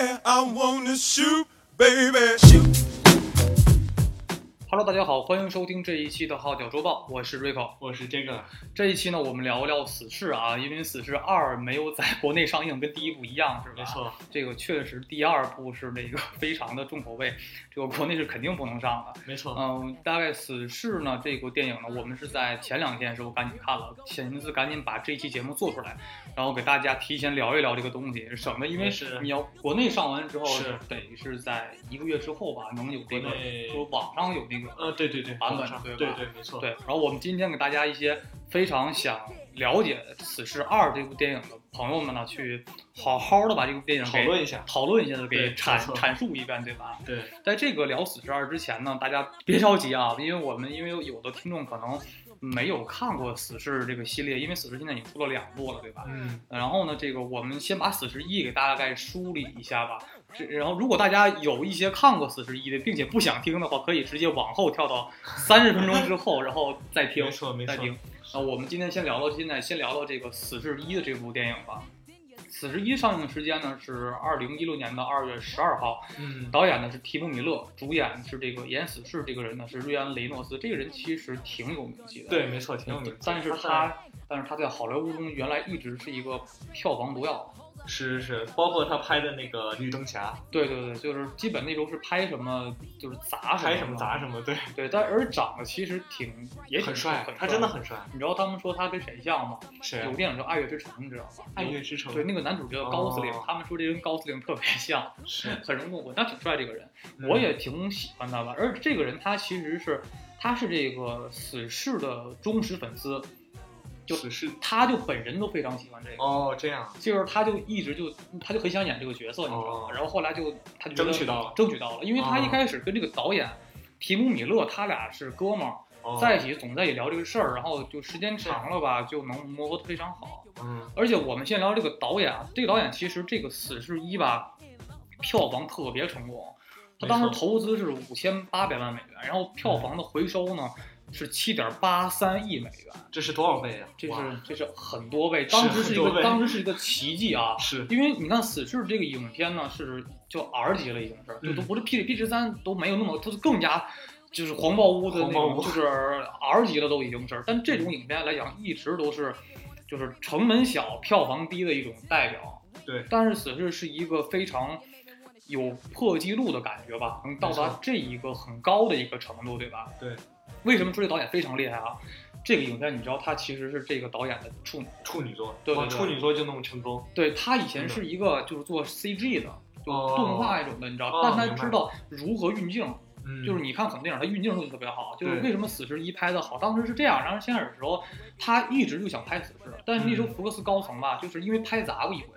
Yeah, I wanna shoot, baby. Shoot. Hello，大家好，欢迎收听这一期的《号角周报》，我是 Rico。我是这个，这一期呢，我们聊聊《死侍》啊，因为《死侍二》没有在国内上映，跟第一部一样，是吧？没错，这个确实第二部是那个非常的重口味，这个国内是肯定不能上的。没错，嗯，大概《死侍》呢这部电影呢，我们是在前两天时候赶紧看了，寻思赶紧把这期节目做出来，然后给大家提前聊一聊这个东西，省得因为是你要国内上完之后，是得是在一个月之后吧，能有这个国内说网上有那个呃，对对对，版本上对吧对对，没错，对，然后我们今天给大家一些非常想了解《死侍二》这部电影的朋友们呢，去好好的把这部电影讨论一下，讨论一下，给阐阐述一遍，对吧？对，在这个聊《死侍二》之前呢，大家别着急啊，因为我们因为有的听众可能没有看过《死侍》这个系列，因为《死侍》现在已经出了两部了，对吧？嗯，然后呢，这个我们先把《死侍一》给大概梳理一下吧。这然后，如果大家有一些看过《死侍一》的，并且不想听的话，可以直接往后跳到 三十分钟之后，然后再听没。错没错，再听。那我们今天先聊到现在，先聊到这个《死侍一》的这部电影吧。《死侍一》上映时间呢是二零一六年的二月十二号，嗯，导演呢是提姆·米勒，主演是这个演死侍这个人呢是瑞安·雷诺斯，这个人其实挺有名气的。对，没错，挺有名，但是他他，但是他在好莱坞中原来一直是一个票房毒药。是是是，包括他拍的那个绿灯侠，对对对，就是基本那时候是拍什么就是砸什么，拍什么砸什么，对，对，但而长得其实挺也挺很帅很，他真的很帅，你知道他们说他跟谁像吗？有？电影叫《爱乐之城》，你知道吗？爱乐之城，对，那个男主角高司令，哦他们说这跟高司令特别像，是，很容易混。他挺帅这个人，嗯我也挺喜欢他吧。而这个人他其实是他是这个死侍的忠实粉丝，就死侍，他就本人都非常喜欢这个。哦，这样，就是他就一直就他就很想演这个角色，你知道吗？哦然后后来就他就争取到了争取到了，因为他一哦开始跟这个导演提姆·米勒他俩是哥们儿，哦在一起总在一起聊这个事儿，然后就时间长了吧，就能磨合得非常好。嗯，而且我们先聊这个导演，啊，这个导演其实这个《死侍一》吧，票房特别成功，他当时投资是五千八百万美元，然后票房的回收呢是七点八三亿美元，这是多少倍啊？这是这是很多倍，当时是一个当时是一个奇迹啊！是，因为你看《死侍》这个影片呢是就 R 级了已经是，就嗯都不是 P P 十三都没有那么，它是更加就是黄暴屋的那种，就是 R 级了都已经是。但这种影片来讲，一直都是就是成本小、票房低的一种代表。对但是《死侍》是一个非常有破纪录的感觉吧，能到达这一个很高的一个程度，对吧？对。为什么说这导演非常厉害啊？这个影片你知道，他其实是这个导演的处女。处女座，哇对对对处女座就那么成功，对他以前是一个就是做 CG 的，就哦动画那种的，你知道，哦但他知道如何运镜，嗯，就是你看很多电影，他运镜都特别好。就是为什么《死侍一》拍的好，当时是这样。然后先开始的时候，他一直就想拍死侍，但是那时候嗯福克斯高层吧，就是因为拍砸过一回，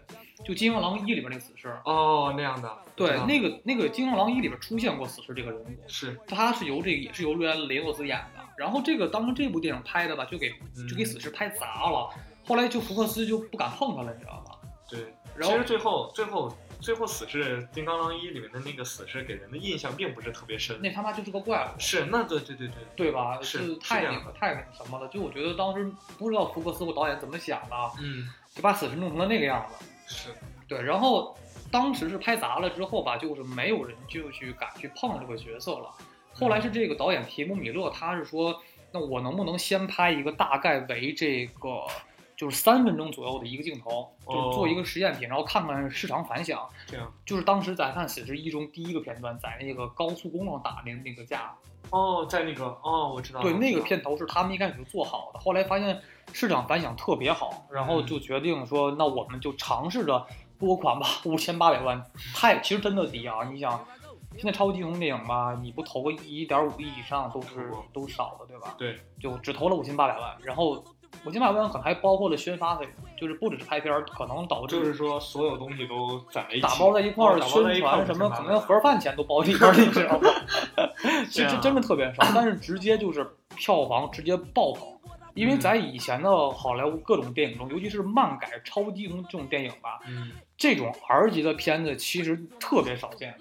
就《金刚狼一》里边那个死侍。哦那样的，对那个那个《金刚狼一》里边出现过死侍这个人物，是，他是由这个也是由瑞安·雷诺兹演的。然后这个当时这部电影拍的吧，就给就给嗯死侍拍砸了。后来就福克斯就不敢碰他了，你知道吧？对，然后其实最后最后最后死侍《金刚狼一》里面的那个死侍给人的印象并不是特别深，那他妈就是个怪物。是那对对对对，对吧？是是太那个太那个什么了，就我觉得当时不知道福克斯或导演怎么想的，嗯，就把死侍弄成了那个样子。是，对，然后当时是拍砸了之后吧，就是没有人就去敢去碰这个角色了。后来是这个导演提姆·米勒，他是说，那我能不能先拍一个大概为这个就是三分钟左右的一个镜头，就是做一个实验品，然后看看市场反响。这样，就是当时在看《死侍一》中第一个片段，在那个高速公路上打那那个架，哦，在那个哦，我知道，对，那个片头是他们一开始就做好的，后来发现市场反响特别好，然后就决定说，那我们就尝试着拨款吧，五千八百万，太其实真的低啊！你想，现在超级英雄电影吧，你不投个一点五亿以上都是都少的，对吧？对，就只投了五千八百万，然后五千八百万可能还包括了宣发费，就是不只是拍片儿，可能导致就是说所有东西都攒在一起，打包在一块儿宣传什么，可能盒饭钱都包里边儿，你知道吗？其实真的特别少，但是直接就是票房直接爆棚。因为在以前的好莱坞各种电影中，尤其是漫改、超级英雄这种电影吧，嗯，这种 R 级的片子其实特别少见。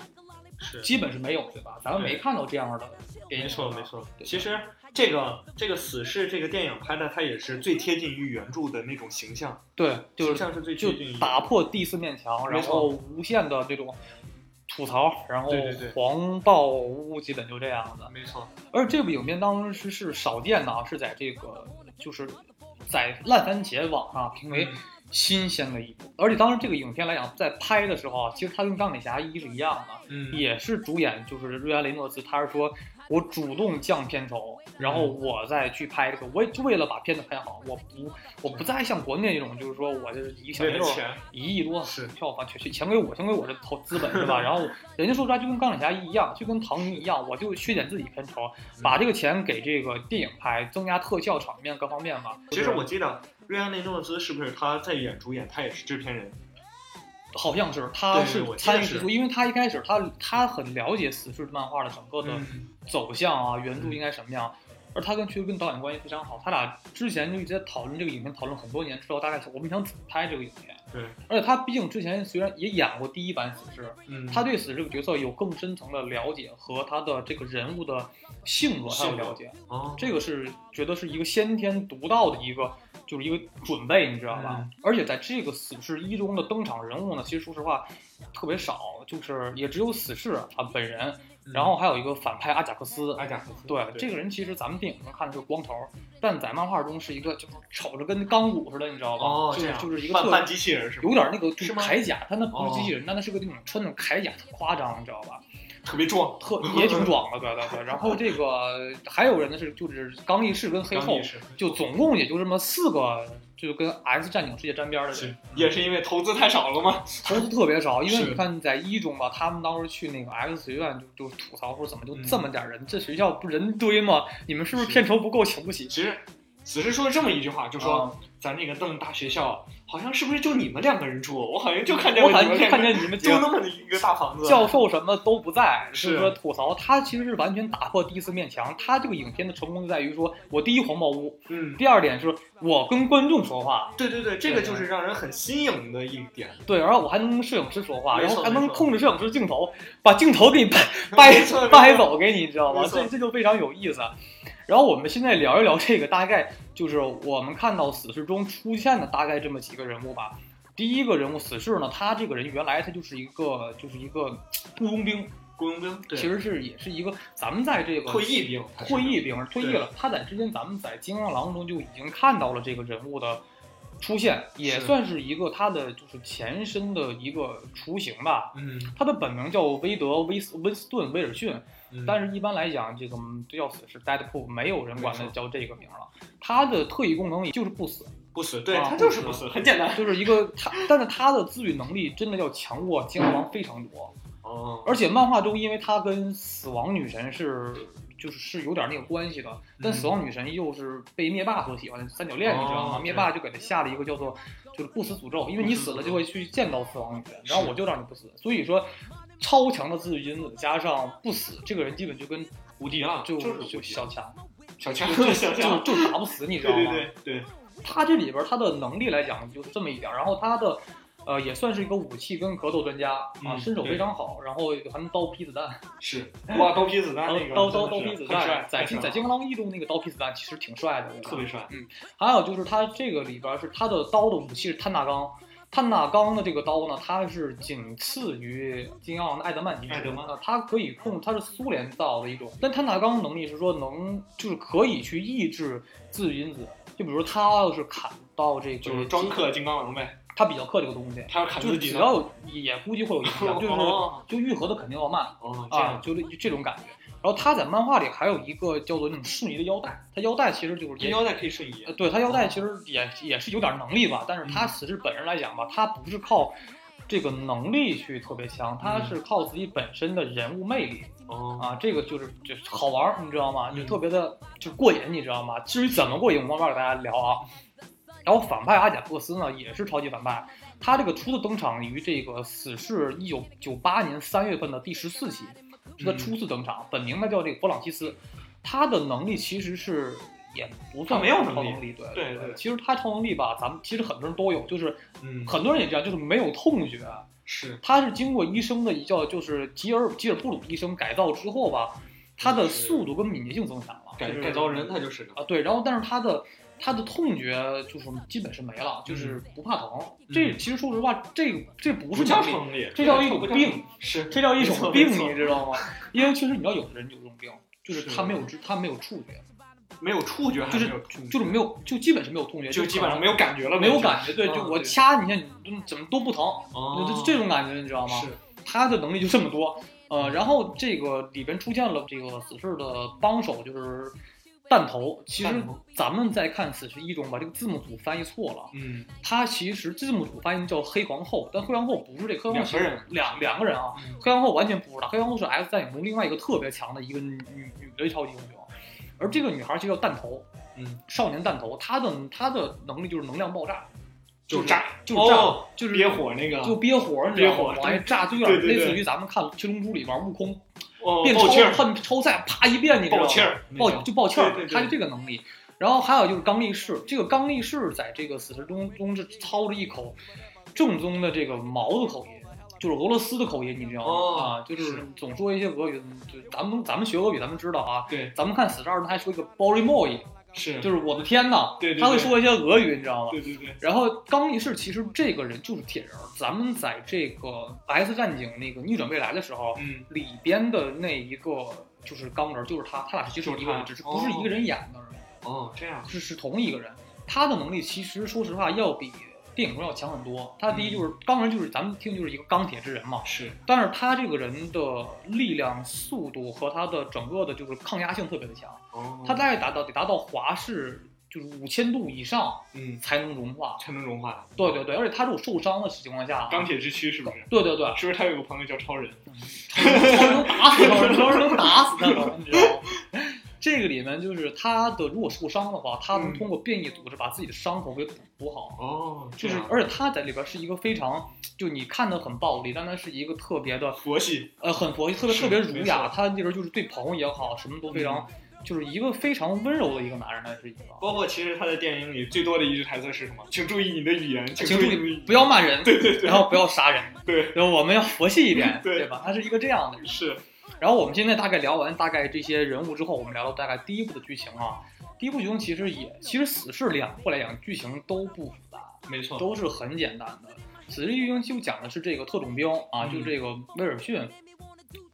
是基本是没有，对吧？咱们没看到这样的。没错没错。其实这个这个死侍这个电影拍的，它也是最贴近于原著的那种形象，对，就是像是最就打破第四面墙，然后无限的这种吐槽，然后对对对黄暴屋，基本就这样的。没错，而这部影片当时是少见的啊，是在这个就是在烂番茄网上评为嗯新鲜的一部。而且当时这个影片来讲，在拍的时候啊，其实它跟钢铁侠一是一样的，嗯，也是主演就是瑞安雷诺兹，他是说我主动降片酬，然后我再去拍这个，我也就为了把片子拍好，我不我不再像国内那种，就是说我就是一个小钱，一亿多是票房，全全给我，全给我这投资本是吧？然后人家说出来就跟钢铁侠一样，就跟唐尼一样，我就削减自己片酬，把这个钱给这个电影拍，增加特效场面各方面嘛。其实我记得瑞安雷诺兹是不是他在演主演，他也是制片人？好像是他是参与制作，因为他一开始他他很了解死侍漫画的整个的嗯走向啊，原著应该什么样。而他跟其实跟导演关系非常好，他俩之前就一直在讨论这个影片，讨论很多年，知道大概我们想怎么拍这个影片。对，而且他毕竟之前虽然也演过第一版死侍，嗯，他对死侍这个角色有更深层的了解和他的这个人物的性格他有了解，哦，这个是觉得是一个先天独到的一个就是一个准备，你知道吧？嗯而且在这个死侍一中的登场人物呢，其实说实话特别少，就是也只有死侍啊本人，嗯然后还有一个反派阿贾克斯。阿贾克斯，对，这个人其实咱们电影中看的是光头，但在漫画中是一个就是瞅着跟钢骨似的，你知道吧？哦，就是就是一个特半半机器人是吗？有点那个就是铠甲，他那不是哦机器人，但他是个那种穿那种铠甲，特夸张，你知道吧？特别壮，特也挺壮的，对对对。然后这个还有人呢是就是刚力士跟黑后就总共也就这么四个，就跟 X 战警世界沾边的人，也是因为投资太少了吗？投资特别少。因为你看在一中吧，他们当时去那个 X 学院就就吐槽说怎么就嗯这么点人，这学校不人堆吗？你们是不是片酬不够，请不起？其实，死侍说了这么一句话，就说、啊咱那个这么大学校，好像是不是就你们两个人住？我好像就看见我好像了你们两个看见你们就那么一个大房子，教授什么都不在，是说吐槽，他其实是完全打破第四面墙。他这个影片的成功就在于说，我第一黄毛屋，嗯，第二点是我跟观众说话，对对对，这个就是让人很新颖的一点。对，然后我还能跟摄影师说话，然后还能控制摄影师镜头，把镜头给你 掰掰掰走给你，你知道吗？这这就非常有意思。然后我们现在聊一聊这个，大概就是我们看到死侍中出现的大概这么几个人物吧。第一个人物死侍呢，他这个人原来他就是一个就是一个雇佣兵，雇佣兵，对，其实是也是一个咱们在这个退役兵，退役兵退役了。他在之前咱们在《金刚狼》中就已经看到了这个人物的出现，也算是一个他的就是前身的一个雏形吧。嗯，他的本名叫威德威斯温斯顿威尔逊，嗯但是一般来讲，这个嗯都叫死是 Deadpool，没有人管他叫这个名了。他的特异功能也就是不死，不死，对啊他就是不死，很简单。就是一个他，但是他的自愈能力真的要强过金刚狼非常多。哦，而且漫画中，因为他跟死亡女神是就是是有点那个关系的，但嗯死亡女神又是被灭霸所喜欢的三角恋，你知道吗？哦灭霸就给他下了一个叫做就是不死诅咒，因为你死了就会去见到死亡女神，然后我就让你不死。所以说，超强的自愈因子加上不死，这个人基本就跟无敌了，就就就小强，小强，就 小就强，就打不死，你知道吗？对对他这里边他的能力来讲就是这么一点儿，然后他的。呃，也算是一个武器跟格斗专家啊，嗯身手非常好，然后还能刀劈子弹，是哇，刀劈子弹刀那个刀刀劈子弹，在在金刚狼一中那个刀劈子弹其实挺帅的，特别帅。嗯还有就是他这个里边是他的刀的武器是碳大钢，碳纳钢的这个刀呢，它是仅次于金刚狼的艾德曼金属艾德曼呃它可以控，它是苏联造的一种，但碳纳钢能力是说能就是可以去抑制自愈因子，就比如它要是砍到这个就是专克金刚狼呗，它比较克这个东西，他要砍就是自己。只要有也估计会有影响，就是哦就愈合的肯定要慢。哦，这啊，样就是这种感觉。然后他在漫画里还有一个叫做那种瞬移的腰带，他腰带其实就是也这腰带可以瞬移呃，对他腰带其实也也是有点能力吧，但是他嗯死侍本人来讲吧，他不是靠这个能力去特别强，他嗯是靠自己本身的人物魅力哦，啊，这个就是就是好玩儿，你知道吗？就嗯特别的就过瘾，你知道吗？至于怎么过瘾，我慢慢给大家聊啊。然后反派阿贾克斯呢，也是超级反派，他这个初次登场于这个死侍一九九八年三月份的第十四期，是他嗯初次登场，本名呢叫这个弗朗西斯，他的能力其实是也不算没有超能力，对对对对。其实他超能力吧，咱们其实很多人都有，就是嗯，很多人也这样，就是没有痛觉，是。他是经过医生的一叫就是吉尔吉尔布鲁医生改造之后吧，他的速度跟敏捷性增强了，就是改改造人他就是啊，对，然后但是他的他的痛觉就是基本是没了，就是不怕疼。这其实说实话，这个这不是叫能力，疼，这叫一种病，是这叫一种病，你知道吗？因为其实你知道有的人有这种病，就是是他没有知他没有触觉，没有触觉，就是就是没有就基本是没有痛觉，就基本上没有有感觉了，没有感觉。对，嗯就我掐你一下，你怎么都不疼，哦就这种感觉，你知道吗？是 他的能力就这么多。呃，然后这个里边出现了这个死侍的帮手，就是弹头。其实咱们在看死侍一中，把这个字幕组翻译错了。嗯。他其实字幕组翻译叫黑皇后，但黑皇后不是这，黑皇后其实两个人两两个人啊。嗯黑皇后完全不知道，黑皇后是 X 战警中另外一个特别强的一个女女女的超级英雄，而这个女孩就叫弹头，嗯，少年弹头，她的她的能力就是能量爆炸，就炸就炸，哦就是憋火那个。就憋火，你知道吗？憋火往外炸，就有点类似于咱们看《七龙珠》里边悟空哦变超爆气儿，恨超赛，啪一变，你知道吗？爆气儿爆就爆气儿他就这个能力。然后还有就是刚力士，这个刚力士在这个死侍中中是操着一口正宗的这个毛子口音。就是俄罗斯的口音，你知道吗？哦啊，就是是总说一些俄语，就咱们咱们学俄语，咱们知道啊。对咱们看死侍二，他还说一个 b o r y m o y 是。就是我的天呐，对对对他会说一些俄语，你知道吗？对对对。然后刚力士其实这个人就是铁人儿，咱们在这个 X 战警那个逆转未来的时候，嗯。里边的那一个就是钢人，就是他，他俩其实就是一个人，只是不是一个人演的而已，哦这样。是是同一个人。他的能力其实说实话要比电影中要强很多。他第一就是钢人，就是咱们听就是一个钢铁之人嘛，是。但是他这个人的力量、速度和他的整个的就是抗压性特别的强，哦他大概达到得达到华氏就是五千度以上嗯才能融化。才能融化对对对，而且他这种受伤的情况下，钢铁之躯是不是？对对对，是不是他有个朋友叫超人？超人能打死超人，超人能打死他了，你知道吗？这个里面就是他的，如果受伤的话，他能嗯通过变异组织把自己的伤口给补补好。哦，就是，而且他在里边是一个非常，就你看的很暴力，但他是一个特别的，佛系呃，很佛系，特别特别儒雅。错他这人就是对朋友也好，什么都非常，就是一个非常温柔的一个男人，他是一个。包括其实他在电影里最多的一句台词是什么？请注意你的语言，请请注意不要骂人，对对对然后不要杀人，对然后我们要佛系一点，对对吧？他是一个这样的人。是然后我们现在大概聊完大概这些人物之后，我们聊到大概第一部的剧情啊。第一部剧情其实也，其实死侍两部来讲剧情都不复杂，没错，都是很简单的。死侍剧情就讲的是这个特种兵啊，嗯就这个威尔逊，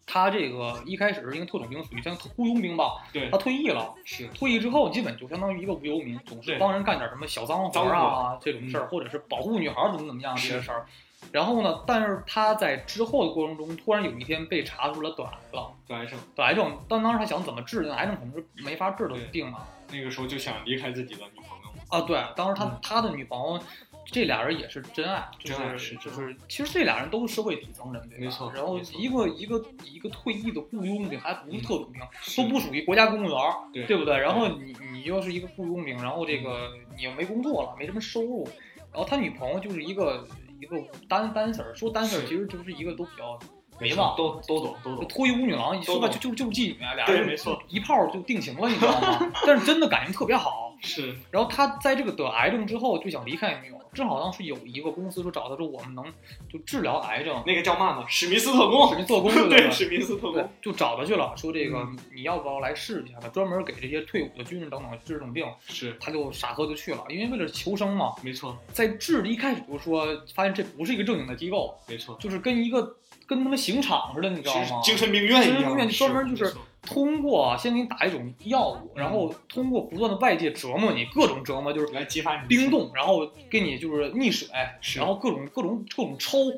他这个一开始是一个特种兵，属于像雇佣兵吧，对。他退役了。是。退役之后，基本就相当于一个无游民，总是帮人干点什么小脏活啊这种事儿，嗯。或者是保护女孩儿怎么怎么样这些事儿。然后呢，但是他在之后的过程中，突然有一天被查出了得癌了，得癌症，得癌症。但当时他想怎么治，那癌症肯定是没法治的病嘛。那个时候就想离开自己的女朋友，啊，对，当时他、嗯。他的女朋友，这俩人也是真爱，就真爱是是就是，其实这俩人都是社会底层人，对吧？没错然后一个一个一个退役的雇佣兵，还不是特种兵，都不属于国家公务员对，对不对？然后你你又是一个雇佣兵，然后这个你又没工作了，没什么收入，然后他女朋友就是一个一个单单身儿，说单身儿是其实就是一个都比较没没嘛，都都懂都懂，脱衣舞女郎，一说白都就就就是妓女，俩人没错一炮就定情了，你知道吗？但是真的感情特别好。是然后他在这个得癌症之后就想离开女友，正好当时有一个公司说找他说我们能就治疗癌症，那个叫嘛呢？史密斯特工，史密做工 对，对史密斯特对工，，就找他去了，说这个嗯。你要不要来试一下？他专门给这些退伍的军人等等治这种病，是。他就傻呵就去了，因为为了求生嘛。没错。在治的一开始就说发现这不是一个正经的机构，没错，就是跟一个跟他们刑场似的，你知道吗？精神病院一样，精神病院专门就是通过先给你打一种药物，然后通过不断的外界折磨你，各种折磨，就是来激发你冰冻，然后给你就是溺水，然后各种各种各种抽，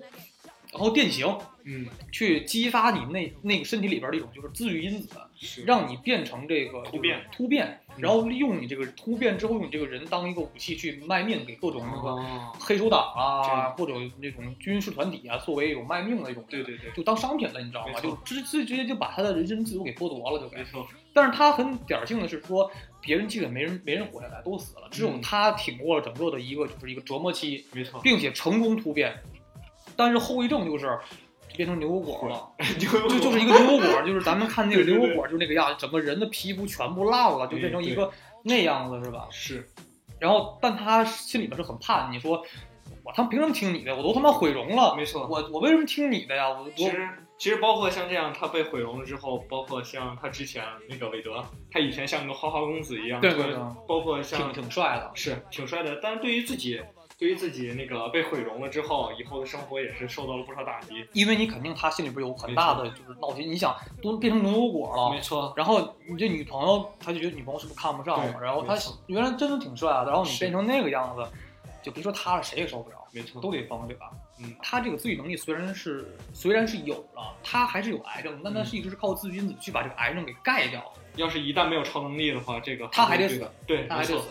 然后电刑，嗯。去激发你那那个身体里边的一种就是自愈因子，是让你变成这个突变突变，嗯然后利用你这个突变之后，用你这个人当一个武器去卖命给各种那个哦，黑手党啊，或者那种军事团体啊，作为一种卖命的一种，对对对，就当商品了，你知道吗？就直直直接就把他的人身自由给剥夺了，就给没。错，但是他很点儿性的是说，别人基本没人没人活下来，都死了，只有嗯他挺过了整个的一个就是一个折磨期，没错，并且成功突变。但是后遗症就是变成牛油果了，就就就是一个牛油果，就是咱们看那个牛油果，就是那个样子，整个人的皮肤全部烂了，就变成一个那样子，是吧？是然后，但他心里边是很怕，你说我他妈凭什么听你的？我都他妈毁容了，没错我我为什么听你的呀？我我其实其实包括像这样，他被毁容了之后，包括像他之前那个韦德，他以前像个花花公子一样，对对对包括挺像挺帅的。是挺帅的，但是对于自己，对于自己那个被毁容了之后，以后的生活也是受到了不少打击。因为你肯定他心里边有很大的就是闹心，你想都变成牛油果了，没错，然后你这女朋友，他就觉得女朋友是不是看不上我？然后他原来真的挺帅的，然后你变成那个样子，就别说他了，谁也受不了，没错，都得疯，对吧？嗯，他这个自愈能力虽然是虽然是有了，他还是有癌症，但他嗯是一直是靠自愈因子去把这个癌症给盖掉，要是一旦没有超能力的话，这个他还得死对他还得死。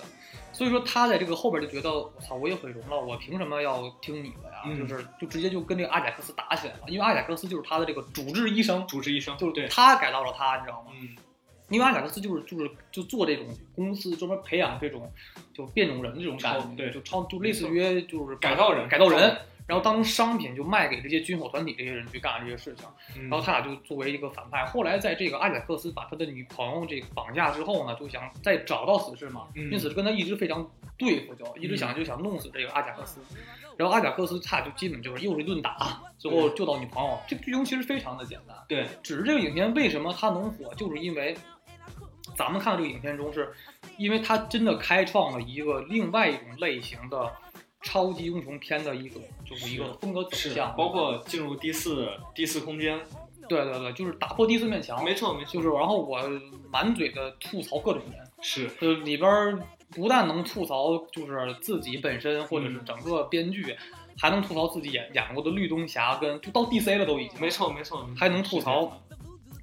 所以说他在这个后边就觉得，我操，我也毁容了，我凭什么要听你的呀？嗯。就是就直接就跟这个阿贾克斯打起来了，因为阿贾克斯就是他的这个主治医生，主治医生，就是对，他改造了他，你知道吗？嗯，因为阿贾克斯就是就是就做这种公司专门培养这种就变种人这种感觉，对。就超就类似于就是改造人。改造人，然后当成商品就卖给这些军火团体这些人去干这些事情，然然后他俩就作为一个反派。后来在这个阿贾克斯把他的女朋友这个绑架之后呢，就想再找到死士嘛，嗯因为死士跟他一直非常对付，就一直想就想弄死这个阿贾克斯。然后阿贾克斯他俩就基本就是又是一顿打，最后救到女朋友。这个剧情其实非常的简单，对，只是这个影片为什么它能火，就是因为咱们看到这个影片中是，因为它真的开创了一个另外一种类型的超级英雄片的一个就是一个风格走向，包括进入第四第四空间，对对对，就是打破第四面墙，没错没错，就是然后我满嘴的吐槽各种人，是就里边儿不但能吐槽就是自己本身或者是嗯。整个编剧，还能吐槽自己演演过的绿灯侠跟就到 DC 了都已经，没错没错，还能吐槽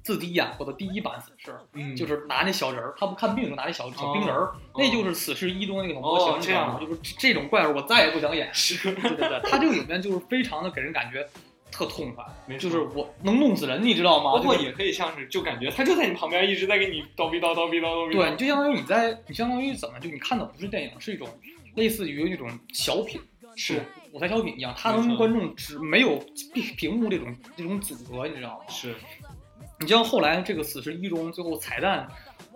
自己演过的第一版死侍。嗯，就是拿那小人儿，他不看病的时候拿那小小冰人儿，哦那就是死侍一中那种模型，哦你知道吗？就是这种怪物我再也不想演。是，对对对，他这个影片就是非常的给人感觉特痛快，就是我能弄死人，你知道吗？就是包括也可以像是就感觉他就在你旁边一直在给你叨逼叨叨逼叨叨逼，对，你就相当于你在，你相当于怎么就你看的不是电影，是一种类似于那种小品，是舞台小品一样，它没错能跟观众只没有屏屏幕这种这种阻隔，你知道吗？是，你像后来这个《死侍一》中最后彩蛋，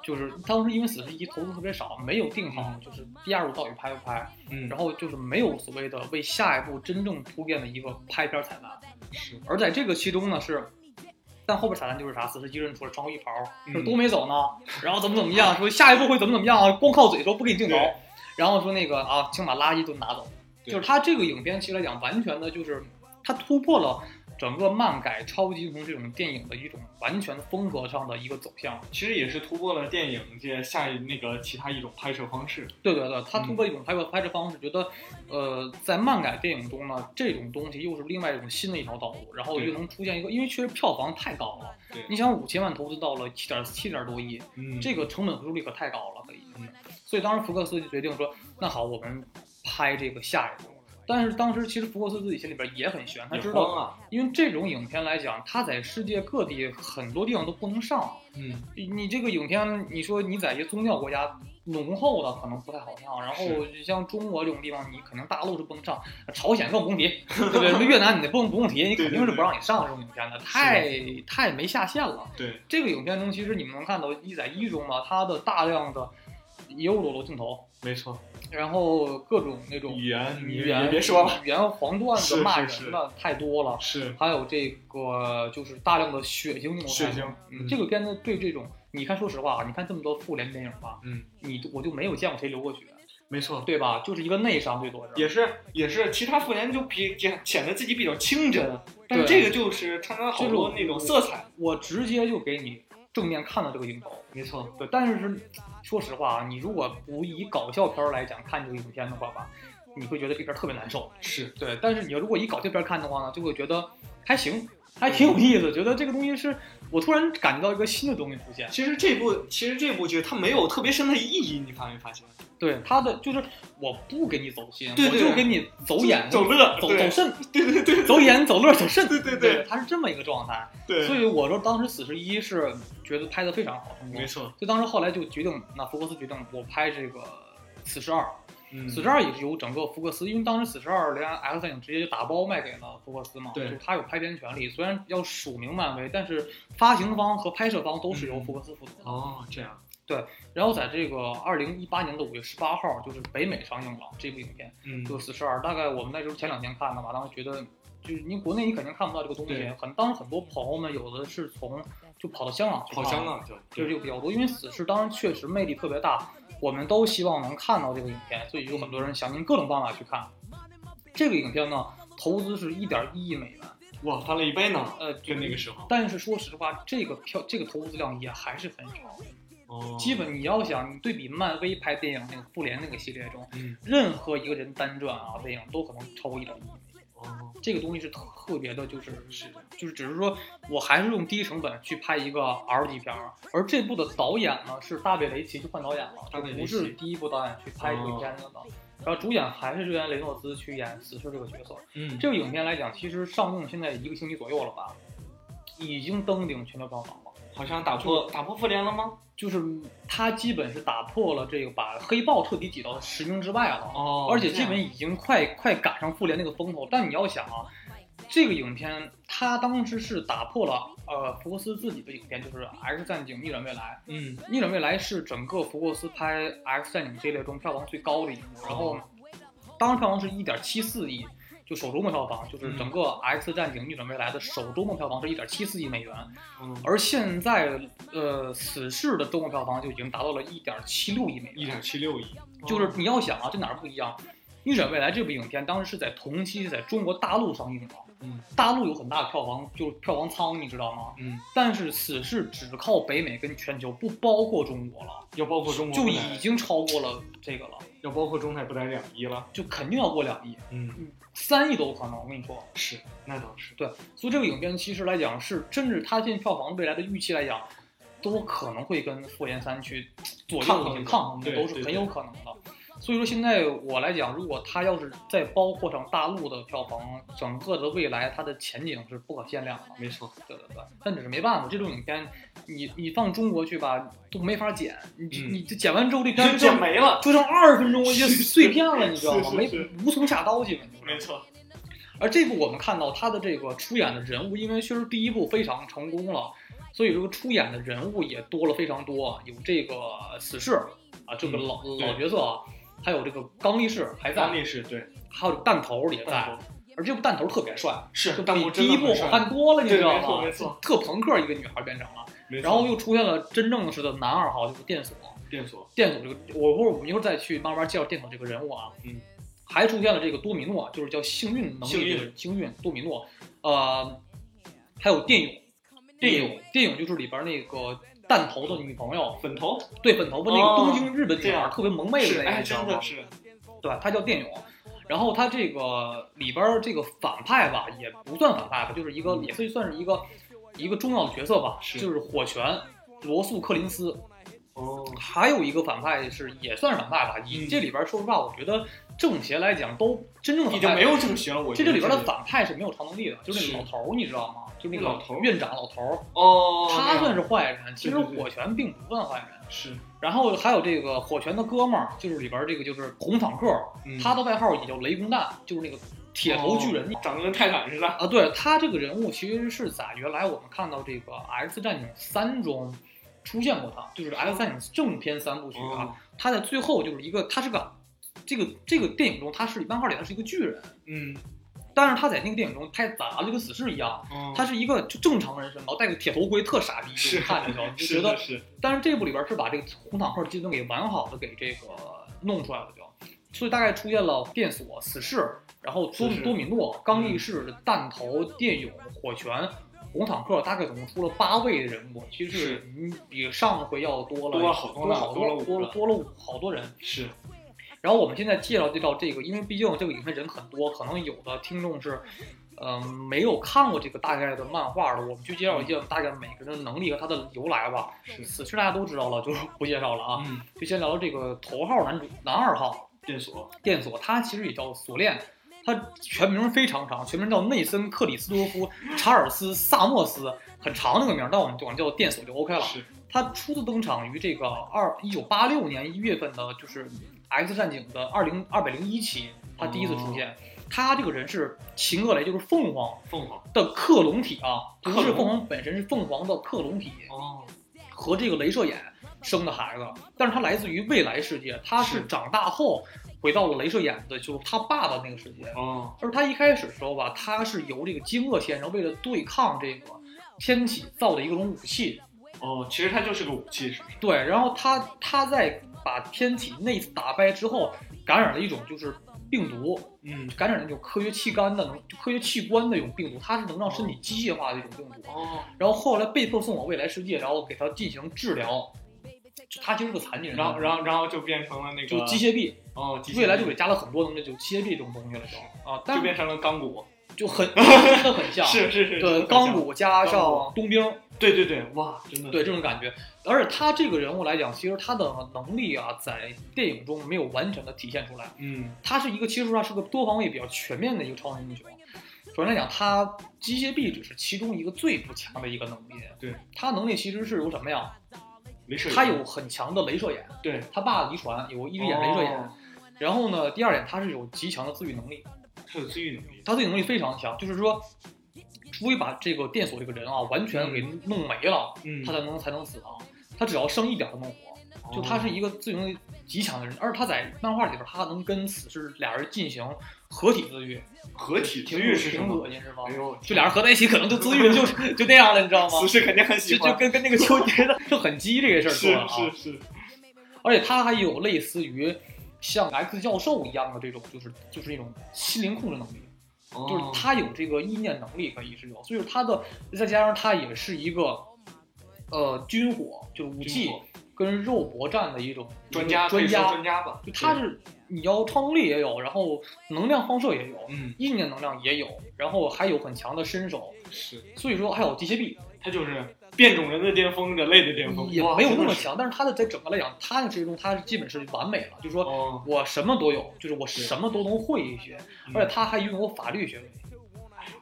就是当时因为《死侍一》投资特别少，没有定好就是第二部到底拍不拍，嗯，然后就是没有所谓的为下一步真正铺垫的一个拍片彩蛋。是而在这个其中呢是，但后边彩蛋就是啥，死侍一个人出来穿过一袍，说嗯都没走呢，然后怎么怎么样，说下一步会怎么怎么样啊，光靠嘴说不给你镜头，然后说那个啊，请把垃圾都拿走。对就是他这个影片其实来讲，完全的就是他突破了整个漫改超级英雄这种电影的一种完全风格上的一个走向。其实也是突破了电影界下一那个其他一种拍摄方式，对对对，他嗯突破一种拍摄拍摄方式，觉得，呃，在漫改电影中呢，这种东西又是另外一种新的一条道路，然后又能出现一个，因为确实票房太高了，对你想五千万投资到了七点七点多亿，嗯这个成本回收率可太高了，可以。嗯所以当时福克斯就决定说，那好，我们拍这个下一步。但是当时其实福克斯自己心里边也很悬，他知道，啊，因为这种影片来讲，它在世界各地很多地方都不能上。嗯，你你这个影片，你说你在一些宗教国家浓厚的可能不太好上，然后像中国这种地方，你可能大陆是不能上，朝鲜更不用提，对不对？越南你不用不用提，你肯定是不让你上这种影片的，太太没下限了。对，这个影片中，其实你们能看到一在一中嘛，它的大量的也有裸露镜头，没错，然后各种那种语言语言别说了，语言黄段子是骂是。人的太多了。是。还有这个就是大量的血腥镜头血腥这个片子对这种，你看，说实话啊，你看这么多复联电影吧，嗯，你我就没有见过谁流过血，没错，对吧？就是一个内伤最多是。也是也是，其他复联就比显显得自己比较清真，但是这个就是掺杂好多那种色彩，我直接就给你正面看到这个镜头，没错，对。但是说实话啊，你如果不以搞笑片来讲看这个影片的话吧，你会觉得这片特别难受。是对，但是你如果以搞笑片看的话呢，就会觉得还行，还挺有意思，觉得这个东西是我突然感觉到一个新的东西出现。其实这部其实这部剧它没有特别深的意义，你发没发现？对它的就是我不给你走心，对对我就给你走眼走乐，走走肾，对对对走眼走乐走肾，对对对它是这么一个状态。对，所以我说当时《死侍一》是觉得拍的非常好，没。错，就当时后来就决定，那福克斯决定我拍这个《死侍二》，嗯死侍二也是由整个福克斯，因为当时死侍二连 X 战警直接就打包卖给了福克斯嘛，对就他有拍片权利，虽然要署名漫威，但是发行方和拍摄方都是由嗯福克斯负责的。哦，这样，对然后在这个二零一八年的五月十八号，就是北美上映了这部影片，嗯，就《死侍二》。大概我们那时候前两天看的嘛，当时觉得就是你国内你肯定看不到这个东西，很当时很多朋友们有的是从就跑到香港去看跑香港去了，这就比较多，因为死侍当时确实魅力特别大，我们都希望能看到这个影片，所以有很多人想尽各种办法去看。这个影片呢，投资是一点一亿美元，哇，翻了一倍呢，呃，就那个时候，但是说实话，这个票这个投资量也还是很少。哦，基本你要想，你对比漫威拍电影那个复联那个系列中，嗯，任何一个人单传啊电影都可能超过一点一亿美元。哦，这个东西是特别的，就是是就是只是说我还是用低成本去拍一个 R 级片儿，而这部的导演呢是大卫雷奇去换导演了，不是第一部导演去拍这个片子的。然后主演还是原雷诺兹去演死侍这个角色。嗯，这个影片来讲，其实上映现在一个星期左右了吧，已经登顶全球票房了。好像打破打破复联了吗？就是他基本是打破了这个，把黑豹彻底挤到十名之外了。哦而且基本已经快快赶上复联那个风头。但你要想啊，这个影片它当时是打破了呃福克斯自己的影片，就是《X 战警：逆转未来》。嗯，《逆转未来》是整个福克斯拍《X 战警》系列中票房最高的一部，然后当时票房是一点七四亿。就首周末票房，就是整个《X 战警：逆转未来》的首周末票房是一点七四亿美元，嗯，而现在呃死侍的周末票房就已经达到了一点七六亿美元，一点七六亿，就是你要想啊，这哪儿不一样？《逆转未来》这部影片当时是在同期在中国大陆上映的，嗯，大陆有很大的票房，就是票房仓，你知道吗？嗯，但是此事只靠北美跟全球，不包括中国了，要包括中国就已经超过了这个了，要包括中泰不带两亿了，就肯定要过两亿，嗯，三亿都有可能。我跟你说，是，那倒是，对，所以这个影片其实来讲是，甚至它现票房未来的预期来讲，都可能会跟《复联三》去 左右一些抗衡抗衡的，对对都是很有可能的。所以说现在我来讲，如果它要是再包括上大陆的票房，整个的未来它的前景是不可限量的。没错，对对对，但只是没办法，这种影片你你放中国去吧都没法剪，你、嗯你这剪完之后这片就剪没了，就剩二十分钟，一 些碎片了，你知道吗？没无从下刀，基本就。没错，而这部我们看到他的这个出演的人物，因为确实第一部非常成功了，所以这个出演的人物也多了非常多，有这个死侍啊，这个嗯老、对老角色啊，还有这个刚力士还在刚，力士对，还有弹头也在而这部弹头特别帅，是就比第一部好看多了，你知道对没错吗？没错特朋克一个女孩变成了，然后又出现了真正式的男二号，就是电索。电锁，电索这个，我会我们一会儿再去慢慢介绍电索这个人物啊。嗯，还出现了这个多米诺，就是叫幸运能力幸运幸运多米诺，呃，还有电勇，电勇电勇就是里边那个弹头的女朋友，粉头？对粉头发那个哦。东京日本女这样，特别萌妹子，那个，真的？是，对，她叫电勇。然后她这个里边儿这个反派吧，也不算反派吧，就是一个也是算是一个一个重要的角色吧，是。就是火拳罗素克林斯。哦，还有一个反派是也算是反派吧，以嗯。这里边说实话，我觉得正邪来讲都真正已经没有正邪了，我这这里边的反派是没有超能力的，就是那个老头儿，你知道吗？就是那个老头儿院长老头儿，哦，他算是是坏人，其实火拳并不算坏人。是，然后还有这个火拳的哥们儿，就是里边这个就是红坦克，嗯他的外号也叫雷公蛋，就是那个铁头巨人。长得跟泰坦似的，啊，对他这个人物其实是在原来我们看到这个《X 战警三》中出现过他，就是《X 战警》正片三部曲啊，哦他在最后就是一个，他是个这个这个电影中他是漫画里他是一个巨人，嗯，但是他在那个电影中拍砸了，就跟死侍一样，嗯。他是一个就正常人身高，戴个铁头盔，特傻逼，是看着就 就觉得的，是，但是这部里边是把这个红坦克技能给完好的给这个弄出来了就，所以大概出现了电索、死侍，然后多多米诺、刚力士、弹头、电勇、火拳。红坦克大概总共出了八位人物，其实是嗯比上回要多了多了好多了多好多了多多了好多人。是，然后我们现在介绍介绍这个，因为毕竟这个影片人很多，可能有的听众是，嗯、没有看过这个大概的漫画的，我们就介绍一下大概每个人的能力和他的由来吧。是死侍大家都知道了，就不介绍了啊。嗯，就先聊聊这个头号男主男二号电锁，电锁，他其实也叫锁链，他全名非常长，全名叫内森克里斯多夫查尔斯萨莫斯，很长那个名儿，但我们管叫电锁就 OK 了。是，他初次登场于这个二一九八六年一月份的，就是《X 战警》的二零二百零一期，他第一次出现。他这个人是秦恶雷，就是凤凰凤凰，的克隆体啊，不是凤凰本身，是凤凰的克隆体。哦，和这个镭射眼生的孩子，但是他来自于未来世界，他是是长大后回到了镭射眼的，就是他爸爸那个世界。哦，而他一开始的时候吧，他是由这个惊愕先生为了对抗这个天启造的一个种武器，哦，其实他就是个武器，是不是？对，然后他他在把天体内打败之后，感染了一种就是病毒，嗯，感染了一种科学器官的能科学器官的一种病毒，它是能让身体机械化的一种病毒。哦，然后后来被迫送往未来世界，然后给他进行治疗。他其实是个残疾人，然后然后然后就变成了那个就机械臂，哦，机械未来就给加了很多东西，就机械臂这种东西了就啊，但就变成了钢骨，就很 真的很像，是是是，对钢骨加上冬兵，对对对，哇，真的对这种感觉。而且他这个人物来讲，其实他的能力啊，在电影中没有完全的体现出来。嗯他是一个其实他是个多方位比较全面的一个超能英雄。首先来讲，他机械臂只是其中一个最不强的一个能力。对，他能力其实是有什么呀？镭射眼，他有很强的镭射眼，对他爸遗传有一只眼镭射眼。哦然后呢，第二点，他是有极强的自愈能力，他有自愈能力，他自愈能力非常强，就是说，除非把这个电锁这个人啊完全给弄没了，嗯他才能才能死啊。他只要剩一点都能活，就他是一个自愈能力极强的人，而他在漫画里边，他能跟死侍俩人进行合体自愈，合体自愈是挺恶？心是吗哎？呦，就俩人合在一起，可能就自愈 就就那样了，你知道吗死？士肯定很喜就就，跟跟那个秋杰的就很鸡这个事儿做是的啊，是是，而且他还有类似于像 X 教授一样的这种，就是就是那种心灵控制能力。就是哦他有这个意念能力可以是有，所以说他的再加上他也是一个呃军火，就是武器跟肉搏战的一种专家专家，专家吧，就他是你要超能力也有，然后能量放射也有，嗯意念能量也有，然后还有很强的身手，是，所以说还有机械臂。他就是变种人的巅峰，人类的巅峰，也没有那么强，但是他的在整个来讲，他的这中他是基本是完美了，就是说哦，我什么都有，就是我什么都能会一些，嗯。而且他还拥有法律学位，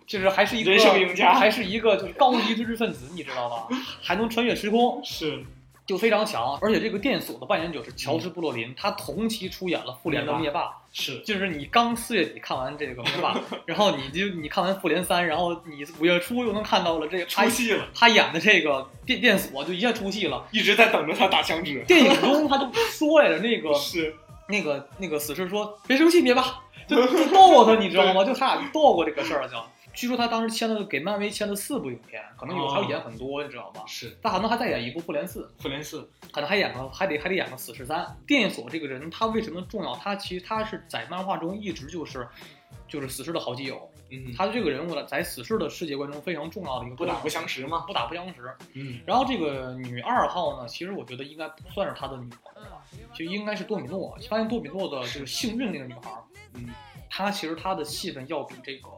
就是还是一个人生赢家。还是一个就是高级知识分子，你知道吧？还能穿越时空，是就非常强。而且这个电锁的扮演者是乔治·布洛林，他同期出演了复联的灭霸，是，就是你刚四月底看完这个灭霸，然后你就你看完复联三，然后你五月初又能看到了这个他出戏了，他演的这个电电锁，就一下出戏了。一直在等着他打响指，电影中他就说来着，那个 是，那个那个死侍说别生气，灭霸，就就逗他，你知道吗？就他俩就逗过这个事儿就。据说他当时签了给漫威签了四部影片，可能有还要演很多，你知道吧？是他可能还在演一部复联四，复联四，可能还演个还得还得演个死侍三。电影所这个人他为什么重要？他其实他是在漫画中一直就是就是死侍的好基友，嗯，他这个人物呢在死侍的世界观中非常重要的一个不打不相识嘛，不打不相识。嗯，然后这个女二号呢，其实我觉得应该不算是他的女朋友，其实应该是多米诺。发现多米诺的这个幸运那个女孩，嗯，她其实她的戏份要比这个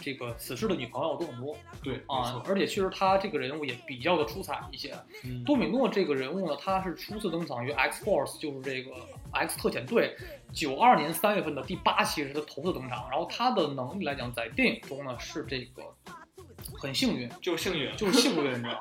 这个死侍的女朋友多很多对，啊，，而且其实他这个人物也比较的出彩一些。嗯多米诺这个人物呢，他是初次登场于 X Force，就是这个 X 特遣队，九二年三月份的第八期是他头次登场。然后他的能力来讲，在电影中呢是这个很幸运，就是幸运，就是幸运，你知道吗？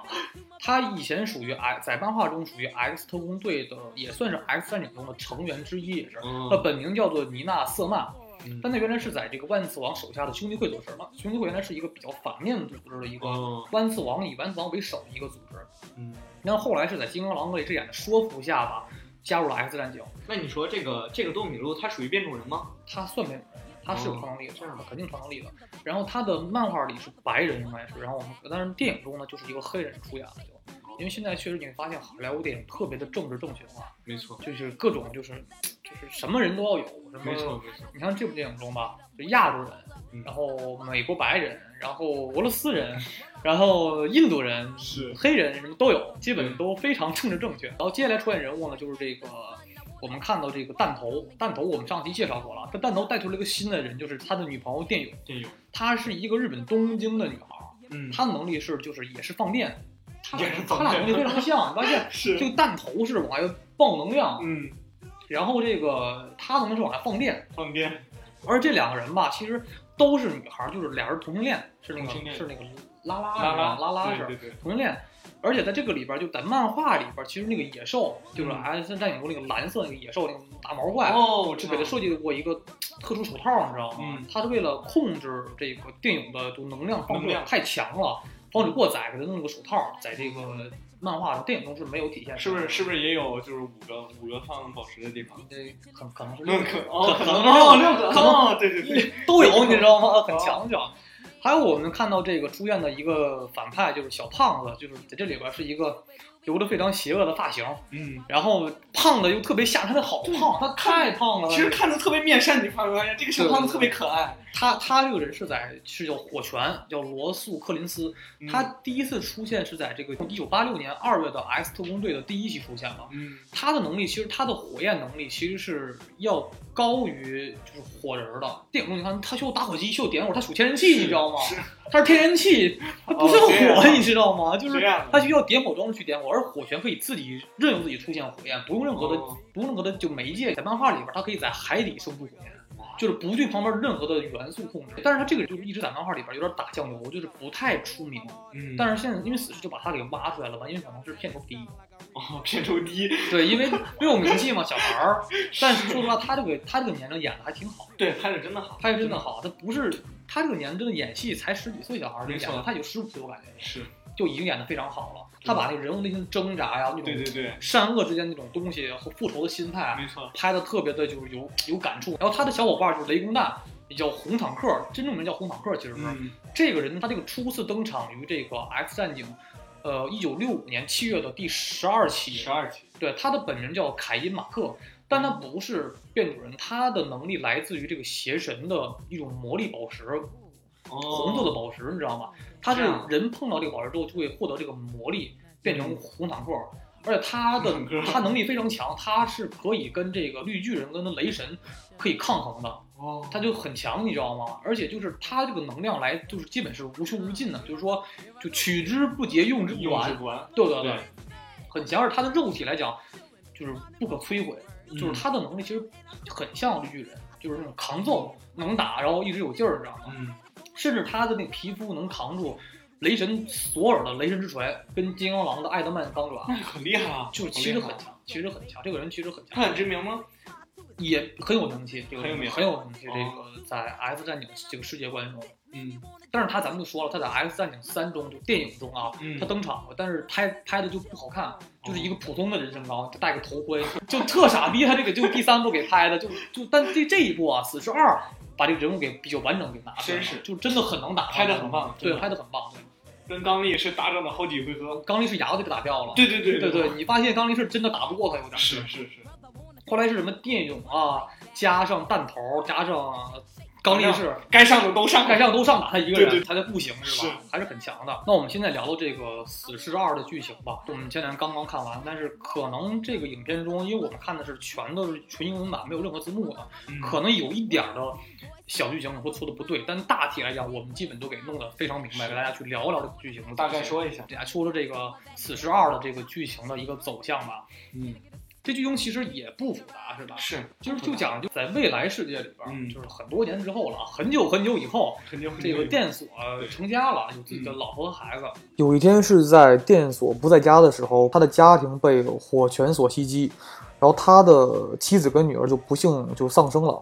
他以前属于 X，在漫画中属于 X 特工队的，也算是 X 战警中的成员之一，也是。他嗯本名叫做尼娜瑟曼，嗯但他原来是在这个万磁王手下的兄弟会做事儿嘛。兄弟会原来是一个比较反面组织的一个哦，万磁王以万磁王为首的一个组织，嗯，然后后来是在金刚狼和雷之眼的说服下吧，加入了 X 战警。那你说这个这个多米路他属于变种人吗？他算变种人，他是有超能力的，哦这样他肯定超能力的。然后他的漫画里是白人，应该是，然后我们但是电影中呢就是一个黑人出演的，就因为现在确实你会发现好莱坞电影特别的政治正确化，没错，就是各种就是就是什么人都要有，什么没错，没错，你看这部电影中吧，就亚洲人嗯，然后美国白人，然后俄罗斯人，然后印度人，是黑人什么都有，基本都非常政治正确。然后接下来出现人物呢，就是这个我们看到这个弹头，弹头我们上期介绍过了，这弹头带出了一个新的人，就是他的女朋友电友，电友，她是一个日本东京的女孩，嗯，她的能力是就是也是放电，她俩也是放电她俩能力非常像，你发现是这个弹头是往外爆能量，嗯，然后这个他能力是往外放电，放电，而这两个人吧，其实都是女孩，就是俩人同性恋，是那个是那个拉拉拉拉拉拉是同性恋。而且在这个里边，就在漫画里边，其实那个野兽就是嗯 X 战警中那个蓝色那个野兽那个大毛怪，哦，就给他设计过一个特殊手套，你知道吗？嗯他是为了控制这个电影的就能量放射太强了，防止过载，给他弄了个手套，在这个漫画、电影中是没有体现。是不是？是不是也有就是五个五个放宝石的地方？对可可能是六个哦，可能六个可能哦，对对对，都有，你知道吗？很强角。还有我们看到这个出现的一个反派就是小胖子，就是在这里边是一个留着非常邪恶的发型，嗯。然后胖的又特别吓人，他的好胖，他太胖了。其实看着特别面善，你发没发现这个小胖子特别可爱？他他这个人是在是叫火拳，叫罗素·柯林斯。嗯他第一次出现是在这个一九八六年二月的 X 特工队的第一期出现了。嗯他的能力其实他的火焰能力其实是要高于就是火人的。电影中你看他需要打火机，需要点火，他属天然气，你知道吗？是他是天然气，它不是火，你知道吗？就是这样的他需要点火装置去点火，而火拳可以自己任由自己出现火焰，不用任何的、哦不用任何的就媒介。在漫画里边，它可以在海底生出火焰。就是不对旁边任何的元素控制，但是他这个就是一直在漫画里边有点打酱油，就是不太出名。嗯，但是现在因为死侍就把他给挖出来了嘛，因为可能是片酬低。哦，片酬低，对，因为没有名气嘛，小孩儿。但是说实话，他这个他这个年龄演的还挺好，对，拍的真的好，拍的真的好。他不是他这个年龄真的演戏才十几岁小孩儿演的，他有十五岁我感觉是，就已经演得非常好了。他把那个人物内心挣扎呀，那种对对对，善恶之间那种东西和复仇的心态啊，没错，拍的特别的就是有有感触。然后他的小伙伴就是雷公蛋，也叫红坦克，真正名叫红坦克，其实是。嗯这个人他这个初次登场于这个 X 战警，呃，一九六五年七月的第十二期。十二期，对，他的本名叫凯因马克，但他不是变种人，他的能力来自于这个邪神的一种魔力宝石，哦，红色的宝石，你知道吗？他是人碰到这个宝石之后就会获得这个魔力，变成红坦克。而且他的他能力非常强，他是可以跟这个绿巨人跟雷神可以抗衡的。哦，他就很强，你知道吗？而且就是他这个能量来，就是基本是无穷无尽的，就是说，就取之不竭，用之不完。对对对对，很强。而且他的肉体来讲，就是不可摧毁，嗯就是他的能力其实很像绿巨人，就是那种扛揍能打，然后一直有劲儿，你知道吗？嗯，甚至他的那个皮肤能扛住雷神索尔的雷神之锤，跟金刚狼的艾德曼钢爪，那很厉害啊，就是其实很强，其实很强。这个人其实很强。他很知名吗？也很有名气，这个很有名很有名气。哦这个在 F 战警这个世界观中，嗯。但是他咱们就说了，他在 X 战警三中就电影中啊，嗯。他登场过，但是拍拍的就不好看，就是一个普通的人身高，戴个头盔，就特傻逼。他这个就第三部给拍的，就就但这这一部啊，死侍二把这个人物给比较完整给拿出来了，真是。就真的很能打，拍的很棒对，拍的很棒。对跟刚力是大战了好几回合，刚力士牙都给打掉了，对对对对对，你发现刚力士真的打不过他，有点是是是，后来是什么电泳啊，加上弹头，加上刚力士，该上的都上，该上都上打他一个人，对对他的步行是吧？是还是很强的。那我们现在聊聊这个《死侍二》的剧情吧。我们前两天刚刚看完，但是可能这个影片中，因为我们看的是全都是纯英文版，没有任何字幕的，嗯可能有一点儿的小剧情会错的不对，但大体来讲，我们基本都给弄得非常明白，给大家去聊聊这个剧情。大概，说一下，给大家说说这个《死侍二》的这个剧情的一个走向吧。嗯，这剧中其实也不复杂，是吧？是，就是就讲就在未来世界里边就是很多年之后了，很久很久以后，肯定这个电锁对成家了，有自己的嗯老婆和孩子。有一天是在电锁不在家的时候，他的家庭被火拳所袭击，然后他的妻子跟女儿就不幸就丧生了。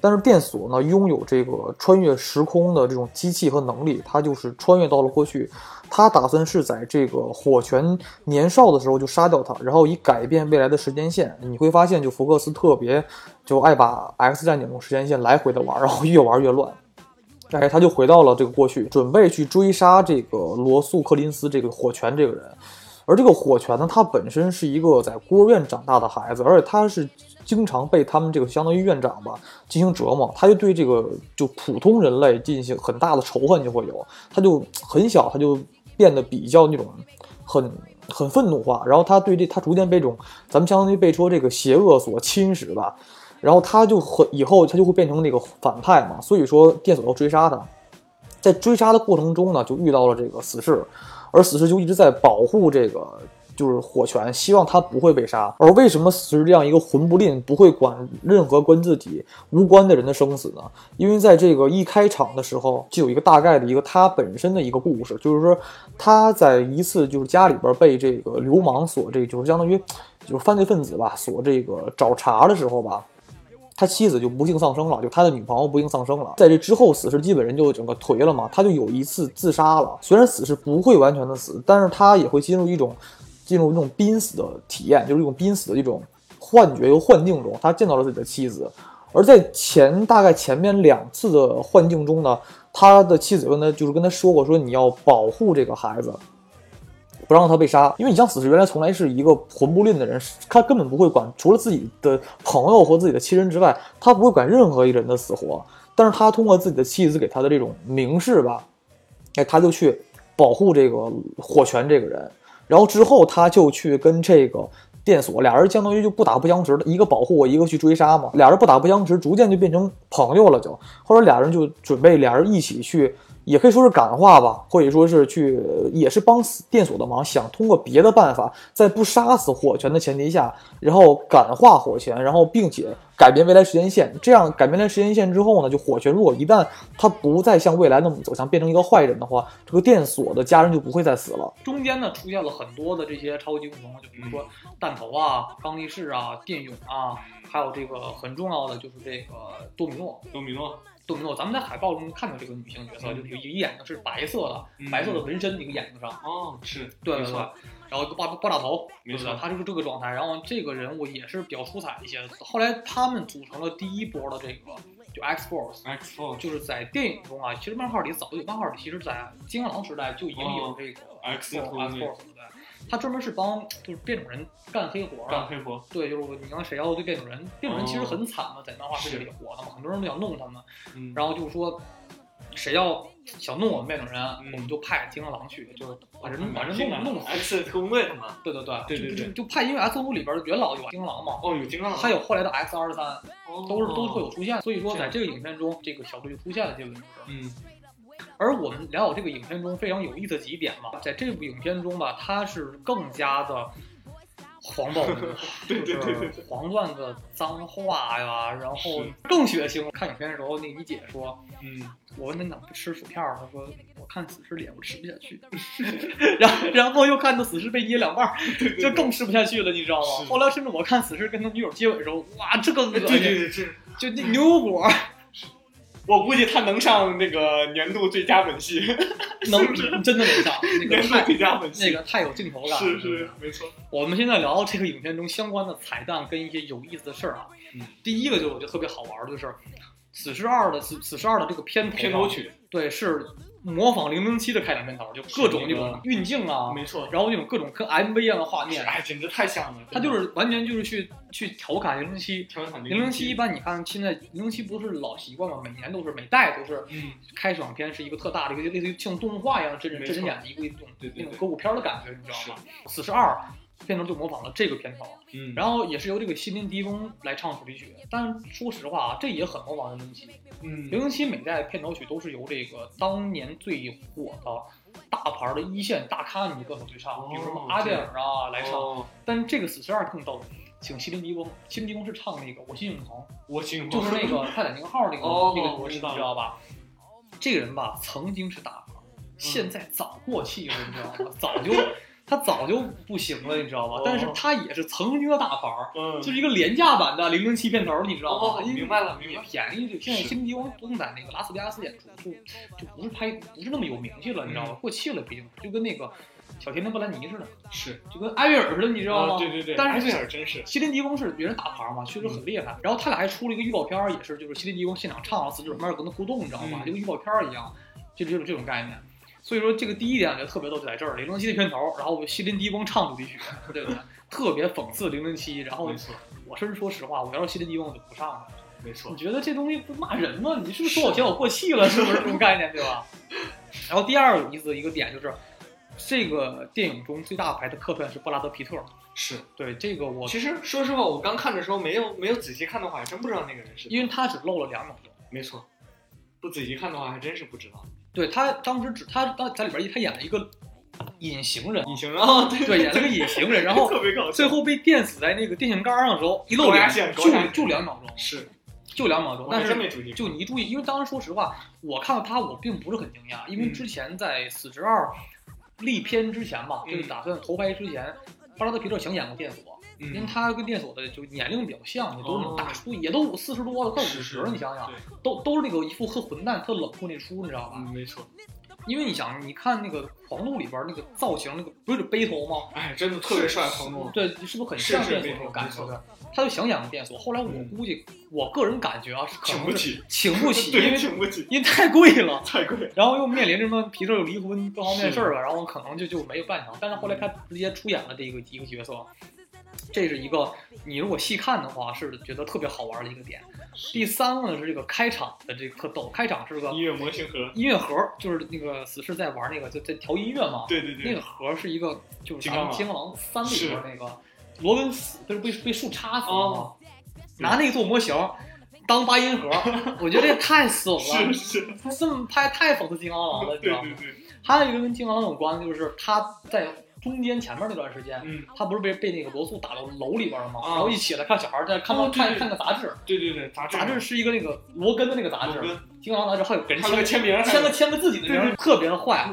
但是电锁呢，拥有这个穿越时空的这种机器和能力，他就是穿越到了过去。他打算是在这个火拳年少的时候就杀掉他，然后以改变未来的时间线。你会发现，就福克斯特别就爱把 X 战警这种时间线来回的玩，然后越玩越乱。哎，他就回到了这个过去，准备去追杀这个罗素·柯林斯这个火拳这个人。而这个火拳呢，他本身是一个在孤儿院长大的孩子，而且他是经常被他们这个相当于院长吧进行折磨，他就对这个就普通人类进行很大的仇恨就会有，他就很小他就变得比较那种很很愤怒化，然后他对这他逐渐被这种咱们相当于被说这个邪恶所侵蚀吧，然后他就很以后他就会变成那个反派嘛，所以说电索要追杀他，在追杀的过程中呢，就遇到了这个死侍，而死侍就一直在保护这个就是火拳，希望他不会被杀。而为什么死是这样一个魂不吝，不会管任何跟自己无关的人的生死呢？因为在这个一开场的时候，就有一个大概的一个他本身的一个故事，就是说他在一次就是家里边被这个流氓所这就是相当于就是犯罪分子吧所这个找茬的时候吧。他妻子就不幸丧生了，就他的女朋友不幸丧生了。在这之后，死侍基本人就整个颓了嘛，他就有一次自杀了。虽然死侍不会完全的死，但是他也会进入一种进入那种濒死的体验，就是一种濒死的一种幻觉、和幻境中，他见到了自己的妻子。而在前大概前面两次的幻境中呢，他的妻子跟他就是跟他说过，说你要保护这个孩子，不让他被杀，因为你像死侍原来从来是一个魂不吝的人，他根本不会管除了自己的朋友和自己的亲人之外，他不会管任何一人的死活。但是他通过自己的妻子给他的这种明示吧，哎，他就去保护这个火拳这个人，然后之后他就去跟这个。电锁俩人相当于就不打不相识的，一个保护我，一个去追杀嘛。俩人不打不相识，逐渐就变成朋友了，就后来俩人就准备俩人一起去。也可以说是感化吧，或者说是去，也是帮电锁的忙，想通过别的办法，在不杀死火拳的前提下，然后感化火拳，然后并且改变未来时间线。这样改变了时间线之后呢，就火拳如果一旦他不再像未来那么走向，变成一个坏人的话，这个电锁的家人就不会再死了。中间呢出现了很多的这些超级英雄，就比如说弹头啊、钢力士啊、电勇啊，还有这个很重要的就是这个多米诺。多米诺。多米诺，咱们在海报中看到这个女性角色，就是一个眼睛是白色的，白色的纹身，一个眼睛上。哦，是对对对。然后爆爆炸头，没错，他就是这个状态。然后这个人物也是比较出彩一些。后来他们组成了第一波的这个，就 X Force，X Force 就是在电影中啊，其实漫画里早有，漫画里其实在金刚狼时代就已经有这个 X Force。他专门是帮就是变种人干黑活干黑活。对，就是你刚谁要对变种人，变种人其实很惨嘛，在漫画世界里活的嘛，很多人都想弄他们。然后就是说，谁要想弄我们变种人，我们就派金刚狼去，就是把人把人弄弄死。X 特工队嘛。对对对，对对对，就派因为 X 五里边元老有金刚狼嘛。哦，有金刚狼。还有后来的 X 二十三，都是都会有出现。所以说，在这个影片中，这个小队就出现了这个人嗯。而我们聊这个影片中非常有意思的几点嘛，在这部影片中吧，它是更加的黄暴，就是黄段子、脏话呀，然后更血腥。看影片的时候，那你姐说，嗯，我问他怎么不吃薯片，他说我看死尸脸我吃不下去，然后然后又看到死尸被捏两半，就更吃不下去了，你知道吗？后来甚至我看死尸跟他女友接吻的时候，哇，这个恶心，对对对，就那牛油果。我估计他能上那个年度最佳吻戏，能真的能上 年度最佳吻戏，那个太有镜头感了。是是，没错。我们现在聊这个影片中相关的彩蛋跟一些有意思的事儿啊。嗯，第一个就是我觉得特别好玩的，就是《死侍二》的《死死侍二》的这个片头片头曲，对是。模仿零零七的开场片头，就各种那种运镜啊，没错，然后那种各种跟 MV 一样的画面，哎，简直太像了。他就是完全就是去去调侃零零七，调侃零零七。一般你看现在零零七不是老习惯吗？每年都是每代都是，嗯，开场片是一个特大的一个类似于像动画一样真人真人演的一个那种那种歌舞片的感觉，你知道吗？四十二。片头就模仿了这个片头，嗯，然后也是由这个西林迪翁来唱主题曲。但是说实话啊，这也很模仿零零七。嗯，零零七每代片头曲都是由这个当年最火的大牌的一线大咖女歌手去唱，比如什么阿黛尔啊来唱。但这个死侍二更逗，请西林迪翁，西林迪翁是唱那个我心永恒，我心永恒就是那个泰坦尼克号那个那个，你知道吧？这个人吧，曾经是大牌，现在早过气了，你知道吗？早就。他早就不行了，你知道吧？但是他也是曾经的大牌儿，就是一个廉价版的零零七片头，你知道吗？明白了，明白便宜。就现在新迪翁都在那个拉斯维加斯演出，就就不是拍，不是那么有名气了，你知道吗？过气了，毕竟就跟那个小甜甜布兰妮似的，是就跟艾薇儿似的，你知道吗？对对对。但是艾薇儿真是西林迪翁是别人大牌嘛，确实很厉害。然后他俩还出了一个预告片，也是就是西林迪翁现场唱，死者旁边跟他互动，你知道吗？就跟预告片一样，就这种这种概念。所以说这个第一点就特别逗，就在这儿，零零七的片头，然后西林迪翁唱主题曲，对不对？特别讽刺零零七。然后我甚至说实话，我要是西林迪翁，我就不上了。没错，你觉得这东西不骂人吗？你是不是说我嫌我过气了？是不是这种概念，对吧？然后第二个有意思的一个点就是，这个电影中最大牌的客串是布拉德皮特。是对这个我其实说实话，我刚看的时候没有没有仔细看的话，还真不知道那个人是。因为他只露了两秒钟。没错，不仔细看的话，还真是不知道。对他当时只他当在里边一他演了一个隐形人，隐形人啊，对，演了个隐形人，然后 最后被电死在那个电线杆上的时候，一露脸就就两秒钟，是。就两秒钟，但是就你一注意，因为当时说实话，我看到他我并不是很惊讶，因为之前在《死侍二》立片之前吧，就是打算投拍之前，巴拉德皮特想演过电锁。因为他跟电锁的就年龄比较像，也都是那种大叔，也都四十多了，快五十了。你想想，都都是那个一副特混蛋、特冷酷那出，你知道吧？没错。因为你想，你看那个黄路里边那个造型，那个不是背头吗？哎，真的特别帅，黄璐。对，是不是很像是是电索那种感觉没错的？他就想演个电索。后来我嗯估计，我个人感觉啊，是请不起，请不起，因，为请不起，因为太贵了。太贵。然后又面临着什么皮特又离婚各方面事儿吧，然后可能就就没有办成。但是后来他直接出演了这个一个角色，这是一个你如果细看的话是觉得特别好玩的一个点。第三个呢是这个开场的这个特逗，开场是个音乐模型盒，音乐盒，就是那个死侍在玩那个就在调音乐嘛，对对对那个，盒是一个就是咱们金刚狼金刚狼三里边那个罗根死，不是被被树插死了嘛，哦拿那个做模型当八音盒，我觉得这太损了是。是，他这么拍太讽刺金刚狼了，你知道吗？对对对，还有一个跟金刚狼有关的，就是他在中间前面那段时间，嗯，他不是被被那个罗素打到楼里边了吗？啊。然后一起来看小孩在看哦对对看看个杂志，对对对，杂志。杂志是一个那个罗根的那个杂志，罗根。金刚狼杂志，还有给人签个签名签个签个自己的名特别的坏。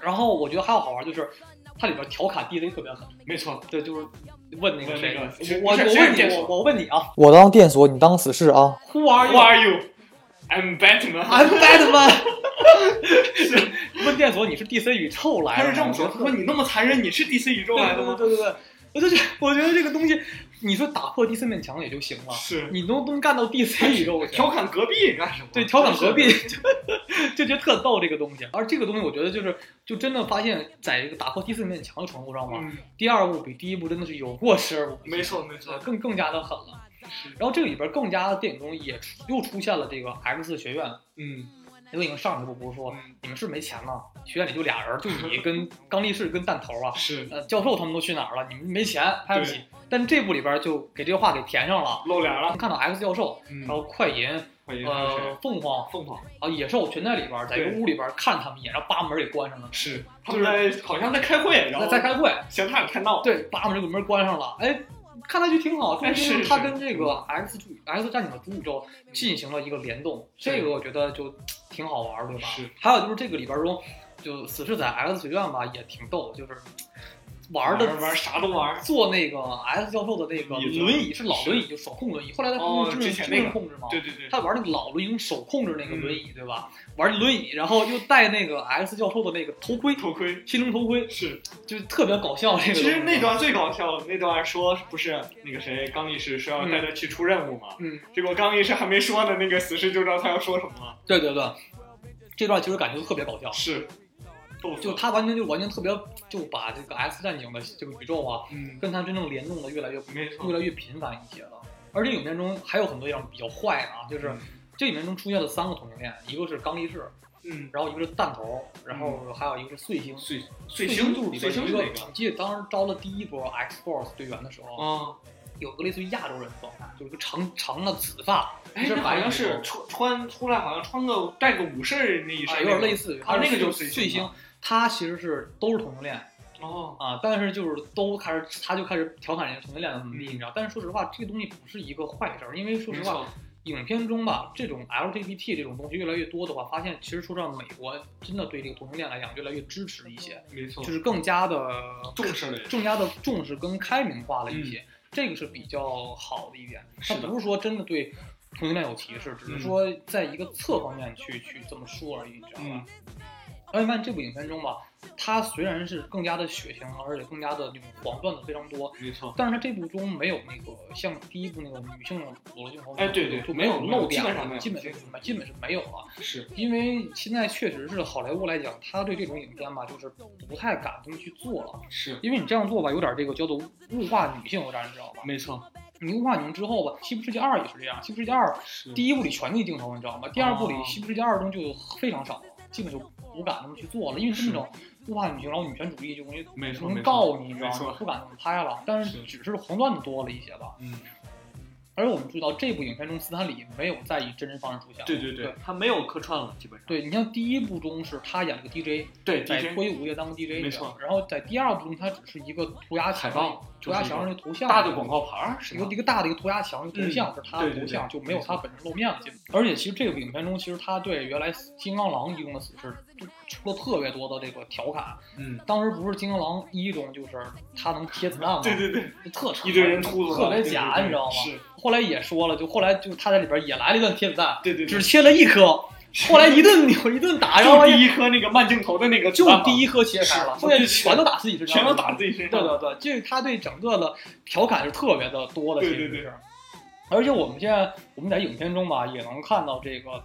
然后我觉得还有好玩就是，它里边调侃 DC 特别狠，没错，对，就是问那个谁，问那个我我我问你，我我问你啊。我当电锁，你当死侍啊！，Who are Who you？I'm Batman。I'm Batman。问电索，你是 DC 宇宙来的吗？他是这么说，他说你那么残忍，你是 DC 宇宙来的吗？对对对对，我就觉得我觉得这个东西，你说打破 DC 面墙也就行了，是，你能能干到 DC 宇宙去？调侃隔壁干什么？对，调侃隔壁就就觉得特逗这个东西，而这个东西我觉得就是就真的发现，在这个打破第四面墙的程度上嘛，嗯，第二部比第一部真的是有过之而无不及没错没错呃，更更加的狠了。然后这个里边更加的电影中也出又出现了这个 X 学院，嗯因为已经上一部不是说嗯，你们是没钱吗？学院里就俩人，就你跟 刚力士跟弹头啊，是呃，教授他们都去哪儿了？你们没钱拍不起。但这部里边就给这个话给填上了。露脸了，看到 X 教授，嗯然，后快银、呃，凤凰凤凰啊、野兽全在里边，在一个屋里边看他们一眼，然后把门给关上了，是，他们在好像在开会，然后在在开会，嫌他俩太闹，对，把门这个门关上了，哎，看上去挺好，哎就是他跟这个 X 主 X 战警的主宇宙进行了一个联动，这个我觉得就挺好玩，对吧？是。还有就是这个里边中，就死侍在 X 学院吧，也挺逗，就是玩的玩玩啥都玩，坐那个 S 教授的那个轮椅是老轮椅，就手控轮椅，后来他哦不是智能智之前那个能控制吗？对对对，他玩那个老轮椅用手控制那个嗯轮椅，对吧？玩轮椅，然后又戴那个 S 教授的那个头盔，头盔心灵头盔，是，就特别搞笑。这个其实那段最搞笑，那段说不是那个谁刚力士说要带他去出任务嘛，嗯，结果刚力士还没说呢，那个死侍就知道他要说什么了，对对对，这段其实感觉特别搞笑，是，就他完全就完全特别就把这个 X 战警的这个宇宙啊，嗯，跟他真正联动的越来越越来越频繁一些了。而且影片中还有很多地方比较坏的啊，就是这里面中出现了三个同性恋，一个是刚力士，嗯，然后一个是弹头，然后还有一个是碎星。碎碎星就是里碎星是哪边有一个，我记得当时招了第一波 X Force 队员的时候，啊？有个类似于亚洲人的状态，就是个长长的紫发，哎，好像是穿穿出来，好像穿个带个武士那一啊，身，有点类似于啊，那个就就是碎星，他其实是都是同性恋哦，啊，但是就是都开始他就开始调侃人家同性恋的怎么地，嗯你知道？但是说实话，这个东西不是一个坏事儿，因为说实话，影片中吧，这种 LGBT 这种东西越来越多的话，发现其实说实话，美国真的对这个同性恋来讲越来越支持一些，没错就，是更加的重视了，更加的重视跟开明化了一些，这个是比较好的一点。它不是说真的对同性恋有歧视，只是说在一个侧方面去去这么说而已，你知道吧？嗯而且发现这部影片中吧，它虽然是更加的血腥，而且更加的那种黄段子非常多，没错，但是它这部中没有那个像第一部那个女性的裸露镜头，哎对对就没有露点，基本上基本是基本是没有了。是，因为现在确实是好莱坞来讲，他对这种影片吧，就是不太敢这么去做了。是，因为你这样做吧，有点这个叫做物化女性，有点你知道吧？没错，你物化女性之后吧，《西部世界二》也是这样，《西部世界二》，第一部里全是镜头，你知道吗？第二部里哦《西部世界二》中就非常少了，基本就不敢那么去做了，因为是那种不怕女性，然后女权主义就容易容易告你，你知道吗？不敢那么拍了。但是是只是黄段子多了一些吧。嗯，而我们注意到这部影片中，斯坦李没有再以真人方式出现了。对对对，他没有客串了，基本上，对你像第一部中是他演了个 DJ，对在脱衣舞夜当个 DJ，没错然后在第二部中，他只是一个涂鸦墙海报涂鸦墙上的头像，大的广告牌一个一个大的一个涂鸦墙的头像嗯是他的头像，就没有他本人露面了。而且其实这个影片中，其实他对原来金刚狼一中的死侍就出了特别多的这个调侃。嗯，当时不是金刚狼一中就是他能贴子弹吗？对对对，特扯一堆人秃子，特别假，你知道吗？是，后来也说了，就后来就他在里边也来了一段贴子弹，对对对，只切了一颗，后来一顿扭一顿打，然后就第一颗那个慢镜头的那个就第一颗切开了，是剩下全都打自己身上，全都打自己身上。对对对，这个他对整个的调侃是特别的多的，对对对。而且我们现在我们在影片中吧，也能看到这个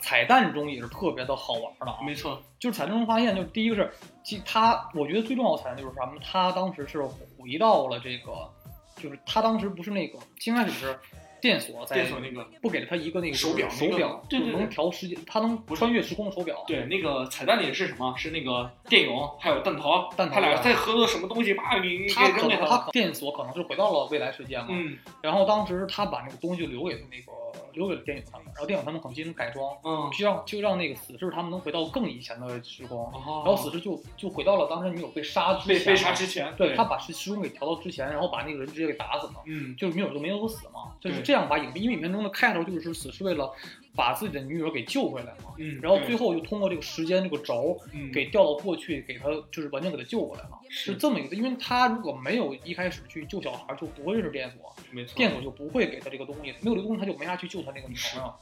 彩蛋中也是特别的好玩的啊。没错，就是彩蛋中发现，就第一个是，其他我觉得最重要的彩蛋就是什么？他当时是回到了这个，就是他当时不是那个，刚开始是电锁在电锁那个，不给了他一个那个手表手表，对对能调时间，他能穿越时空的手表。对，那个彩蛋里是什么？是那个电泳还有弹头，弹头他俩在合作什么东西，叭给给他可扔给他了。能他可电锁可能是回到了未来世界嘛，嗯然后当时他把那个东西就留给他那个留给了电影他们，然后电影他们可能进行改装，嗯，就让就让那个死侍他们能回到更以前的时光，然然后死侍就就回到了当时女友被杀之前，被被杀之前，对他把时时空给调到之前，然后把那个人直接给打死了。嗯就是女友就没有死嘛，就是这样把影片，因为影片中的开头就是死侍为了把自己的女友给救回来嘛，嗯，然后最后又通过这个时间这个轴嗯给调到过去，给他就是完全给他救回来了，是是这么一个，因为他如果没有一开始去救小孩，就不会认识电锁，没错，电锁就不会给他这个东西，没有这个东西他就没法去救他那个女朋友，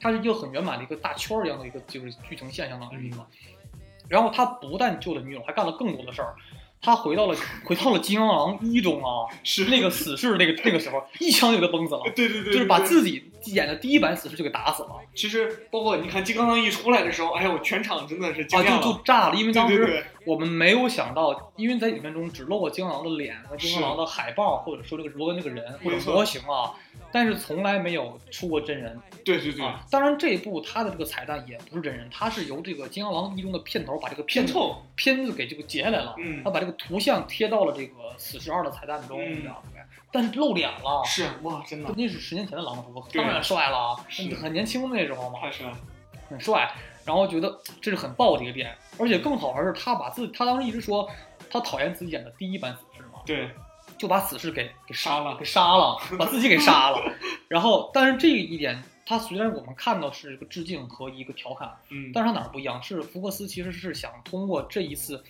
它是一个很圆满的一个大圈儿一样的一个就是剧情线，相当于一个。嗯然后他不但救了女友，还干了更多的事儿。他回到了回到了金刚狼一中啊，是那个死侍那个那个时候一枪就给他崩死了，对对对，就是把自己演的第一版死侍就给打死了其实包括你看金刚狼一出来的时候，哎呦，全场真的是惊啊，讶了。就就炸了，因为当时我们没有想到，因为在影片中只露过金刚狼的脸和金刚狼的海报，或者说这个罗根这个人或者模型啊，但是从来没有出过真人对对对，啊。当然这一部它的这个彩蛋也不是真人，它是由这个金刚狼一中的片头把这个片凑，片子给这个截下来了，嗯他把这个图像贴到了这个死侍二的彩蛋中，嗯你知道吗？但是露脸了。是哇，真的那是十年前的狼图，对当然帅了很年轻那时候嘛，太帅。很帅。然后觉得这是很爆的一个点，而且更好玩是，他把自己，他当时一直说他讨厌自己演的第一版死侍嘛，对，就把死侍给给杀了给杀了，把自己给杀了。然后，但是这一点，他虽然我们看到是一个致敬和一个调侃，嗯，但是他哪儿不一样？是福克斯其实是想通过这一次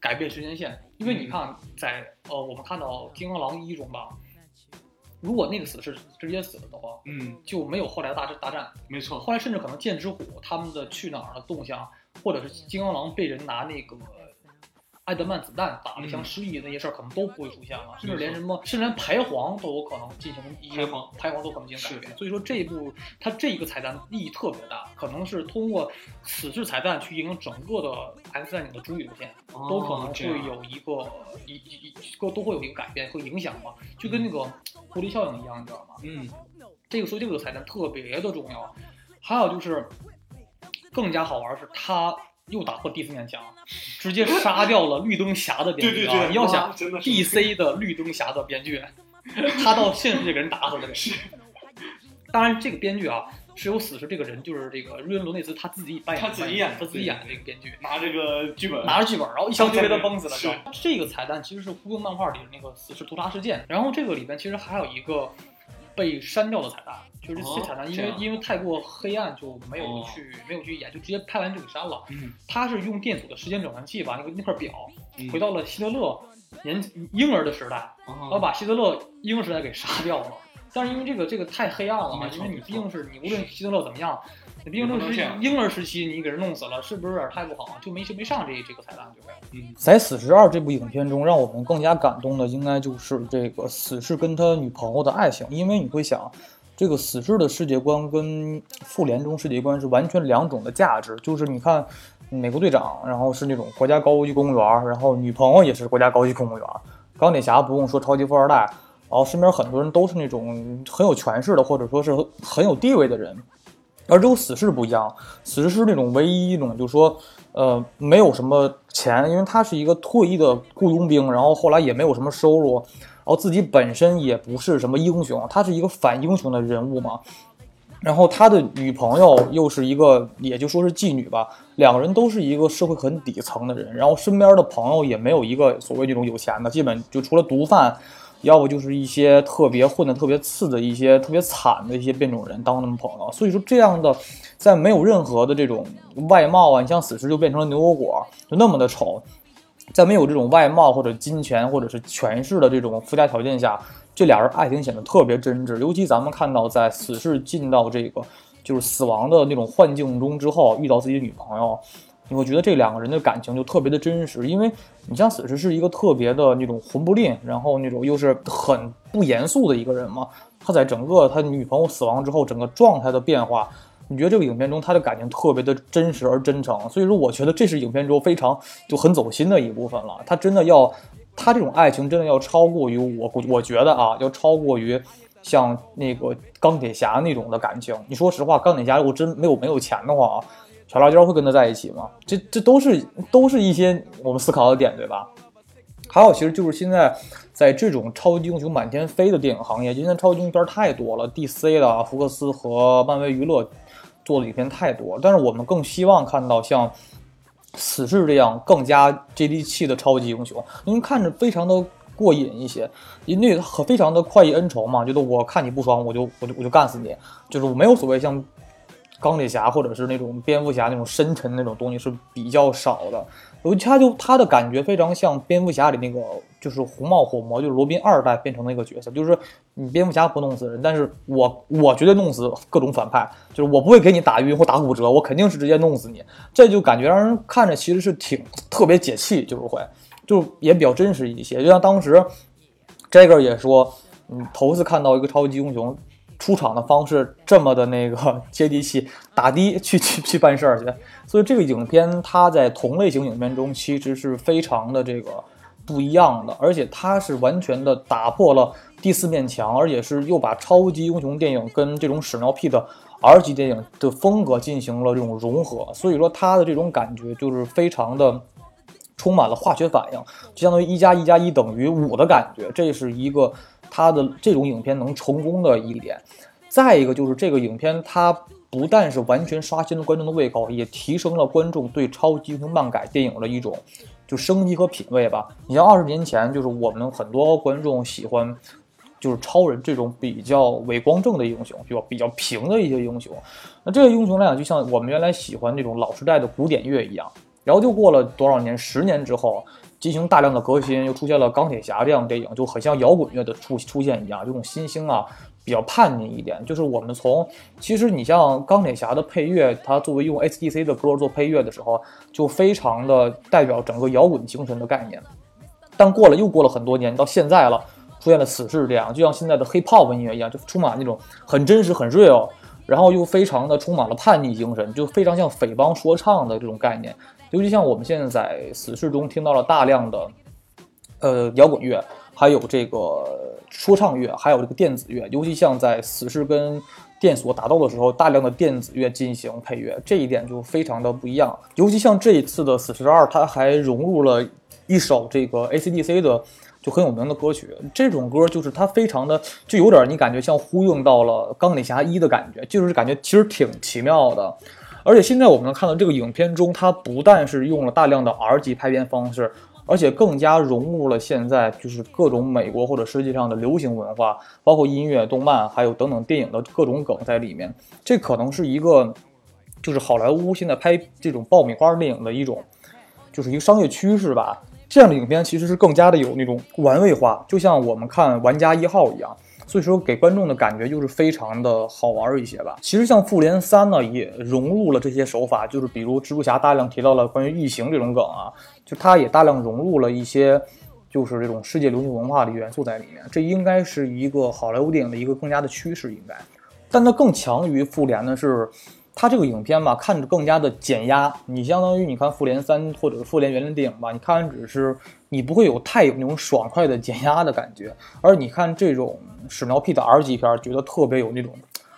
改变时间线，因为你看在呃我们看到《金刚狼一》中吧，如果那个死士直接死了的话，嗯，就没有后来的大战大战。没错，后来甚至可能剑之虎他们的去哪儿的动向，或者是金刚狼被人拿那个艾德曼子弹打了一枪嗯失忆那些事儿，可能都不会出现了，甚至连什么，甚至连排皇都有可能进行一些排皇排皇都可能进行改变。所以说这一部它这一个彩蛋意义特别大，可能是通过此次彩蛋去影响整个的 X 战警的主宇宙线，都可能会有一个一一一个都会有一个改变和影响吧，就跟那个蝴蝶效应一样，你知道吗？嗯，这个所以这个彩蛋特别的重要。还有就是更加好玩是，他又打破第四面墙，直接杀掉了绿灯侠的编剧啊！对对对，你要想 DC 的绿灯侠的编剧，他到现实世界给人打死了。当然，这个编剧啊是有死侍这个人，就是这个瑞恩·罗内斯他自己扮演的，他自己演的他自己演的这个编剧。拿这个剧本，拿着剧本，然后一枪就被他崩死了。是这个彩蛋其实是呼应漫画里的那个死侍屠杀事件。然后这个里边其实还有一个被删掉的彩蛋，就是这彩蛋因为、哦因为太过黑暗就没有哦去、没有去演，就直接拍完就给删了。嗯，他是用电阻的时间转换器把那个那块表嗯回到了希特勒年婴儿的时代，然后哦把希特勒婴儿时代给杀掉了。但是因为这个这个太黑暗了嘛，因为你毕竟是你无论希特勒怎么样，你毕竟也不这是婴儿时期，你给人弄死了，是不是有点太不好？就没就没上这这个彩蛋，对不对。嗯，在《死侍二》这部影片中，让我们更加感动的，应该就是这个死侍跟他女朋友的爱情。因为你会想，这个死侍的世界观跟复联中世界观是完全两种的价值。就是你看，美国队长，然后是那种国家高级公务员，然后女朋友也是国家高级公务员。钢铁侠不用说，超级富二代，然后身边很多人都是那种很有权势的，或者说是很有地位的人。而只有死侍不一样，死侍是那种唯一一种，就是说，呃，没有什么钱，因为他是一个退役的雇佣兵，然后后来也没有什么收入，然后自己本身也不是什么英雄，他是一个反英雄的人物嘛。然后他的女朋友又是一个，也就说是妓女吧，两个人都是一个社会很底层的人，然后身边的朋友也没有一个所谓那种有钱的，基本就除了毒贩，要不就是一些特别混的特别次的一些特别惨的一些变种人当他们朋友。所以说这样的，在没有任何的这种外貌啊，你像死侍就变成了牛油果，就那么的丑，在没有这种外貌或者金钱或者是权势的这种附加条件下，这俩人爱情显得特别真挚。尤其咱们看到在死侍进到这个。就是死亡的那种幻境中之后遇到自己的女朋友，你会觉得这两个人的感情就特别的真实，因为你像死侍是一个特别的那种混不吝，然后那种又是很不严肃的一个人嘛，他在整个他女朋友死亡之后整个状态的变化。你觉得这个影片中他的感情特别的真实而真诚，所以说我觉得这是影片中非常就很走心的一部分了。他真的要，他这种爱情真的要超过于我，我觉得啊，要超过于像那个钢铁侠那种的感情。你说实话，钢铁侠如果真没有没有钱的话啊，小辣椒会跟他在一起吗？这这都是都是一些我们思考的点，对吧？还有，其实就是现在在这种超级英雄满天飞的电影行业，今天超级英雄片太多了，DC 的福克斯和漫威娱乐。做的影片太多，但是我们更希望看到像死侍这样更加接地气的超级英雄，因为看着非常的过瘾一些，因为很非常的快意恩仇嘛，觉得我看你不爽，我就我就我就干死你，就是我没有所谓像钢铁侠或者是那种蝙蝠侠那种深沉那种东西是比较少的。尤其他就他的感觉非常像蝙蝠侠里那个，就是红帽火魔，就是罗宾二代变成的一个角色，就是你蝙蝠侠不弄死人，但是我我绝对弄死各种反派，就是我不会给你打晕或打骨折，我肯定是直接弄死你，这就感觉让人看着其实是挺特别解气，就是会，就也比较真实一些。就像当时 Jagger 也说，嗯，头次看到一个超级英雄。出场的方式这么的那个 接地气，打的去去去办事儿去，所以这个影片它在同类型影片中其实是非常的这个不一样的，而且它是完全的打破了第四面墙，而且是又把超级英雄电影跟这种屎尿屁的 R 级电影的风格进行了这种融合，所以说它的这种感觉就是非常的充满了化学反应，就相当于一加一加一等于五的感觉，这是一个。它的这种影片能成功的一点，再一个就是这个影片，它不但是完全刷新了观众的胃口，也提升了观众对超级英雄漫改电影的一种就升级和品味吧。你像二十年前，就是我们很多观众喜欢就是超人这种比较伟光正的英雄，就比较平的一些英雄。那这个英雄来讲，就像我们原来喜欢那种老时代的古典乐一样。然后就过了多少年，十年之后。进行大量的革新，又出现了钢铁侠这样的电影，就很像摇滚乐的出出现一样。这种新星啊，比较叛逆一点。就是我们从其实你像钢铁侠的配乐，它作为用 SDC 的歌做配乐的时候，就非常的代表整个摇滚精神的概念。但过了又过了很多年，到现在了，出现了死侍这样，就像现在的 Hip Hop 音乐一样，就充满那种很真实、很 real，然后又非常的充满了叛逆精神，就非常像匪帮说唱的这种概念。尤其像我们现在在死侍中听到了大量的，呃，摇滚乐，还有这个说唱乐，还有这个电子乐。尤其像在死侍跟电索打斗的时候，大量的电子乐进行配乐，这一点就非常的不一样。尤其像这一次的死侍二，它还融入了一首这个 AC/DC 的就很有名的歌曲。这种歌就是它非常的，就有点你感觉像呼应到了钢铁侠一的感觉，就是感觉其实挺奇妙的。而且现在我们能看到这个影片中，它不但是用了大量的 R 级拍片方式，而且更加融入了现在就是各种美国或者世界上的流行文化，包括音乐、动漫，还有等等电影的各种梗在里面。这可能是一个，就是好莱坞现在拍这种爆米花电影的一种，就是一个商业趋势吧。这样的影片其实是更加的有那种玩味化，就像我们看《玩家一号》一样。所以说，给观众的感觉就是非常的好玩一些吧。其实像《复联三》呢，也融入了这些手法，就是比如蜘蛛侠大量提到了关于异形这种梗啊，就它也大量融入了一些，就是这种世界流行文化的元素在里面。这应该是一个好莱坞电影的一个更加的趋势，应该。但它更强于复联的是。它这个影片吧，看着更加的减压。你相当于你看《复联三》或者是《复联》原来电影吧，你看完只是你不会有太有那种爽快的减压的感觉，而你看这种屎尿屁的 R 级片，觉得特别有那种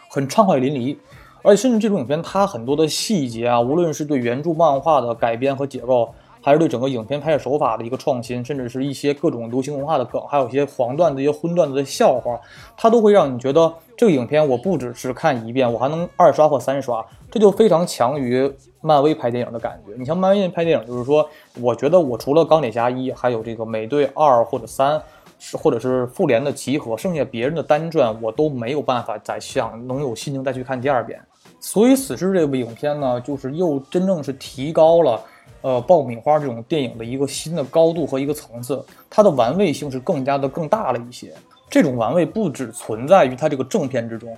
很畅快淋漓。而且甚至这种影片，它很多的细节啊，无论是对原著漫画的改编和解构。还是对整个影片拍摄手法的一个创新，甚至是一些各种流行文化的梗，还有一些黄段子、一些荤段子的笑话，它都会让你觉得这个影片我不只是看一遍，我还能二刷或三刷，这就非常强于漫威拍电影的感觉。你像漫威拍电影，就是说，我觉得我除了钢铁侠一，还有这个美队二或者三，是或者是复联的集合，剩下别人的单传，我都没有办法再想能有心情再去看第二遍。所以死侍这部影片呢，就是又真正是提高了。呃，爆米花这种电影的一个新的高度和一个层次，它的玩味性是更加的更大了一些。这种玩味不只存在于它这个正片之中，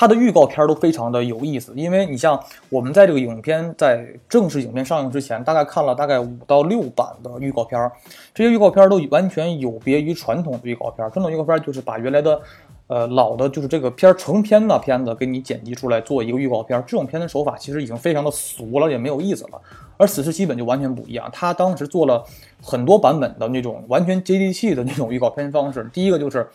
它的预告片都非常的有意思，因为你像我们在这个影片在正式影片上映之前，大概看了大概五到六版的预告片，这些预告片都完全有别于传统的预告片。传统预告片就是把原来的，呃老的就是这个片成片的片子给你剪辑出来做一个预告片，这种片子手法其实已经非常的俗了，也没有意思了。而此时基本就完全不一样，他当时做了很多版本的那种完全接地气的那种预告片方式。第一个就是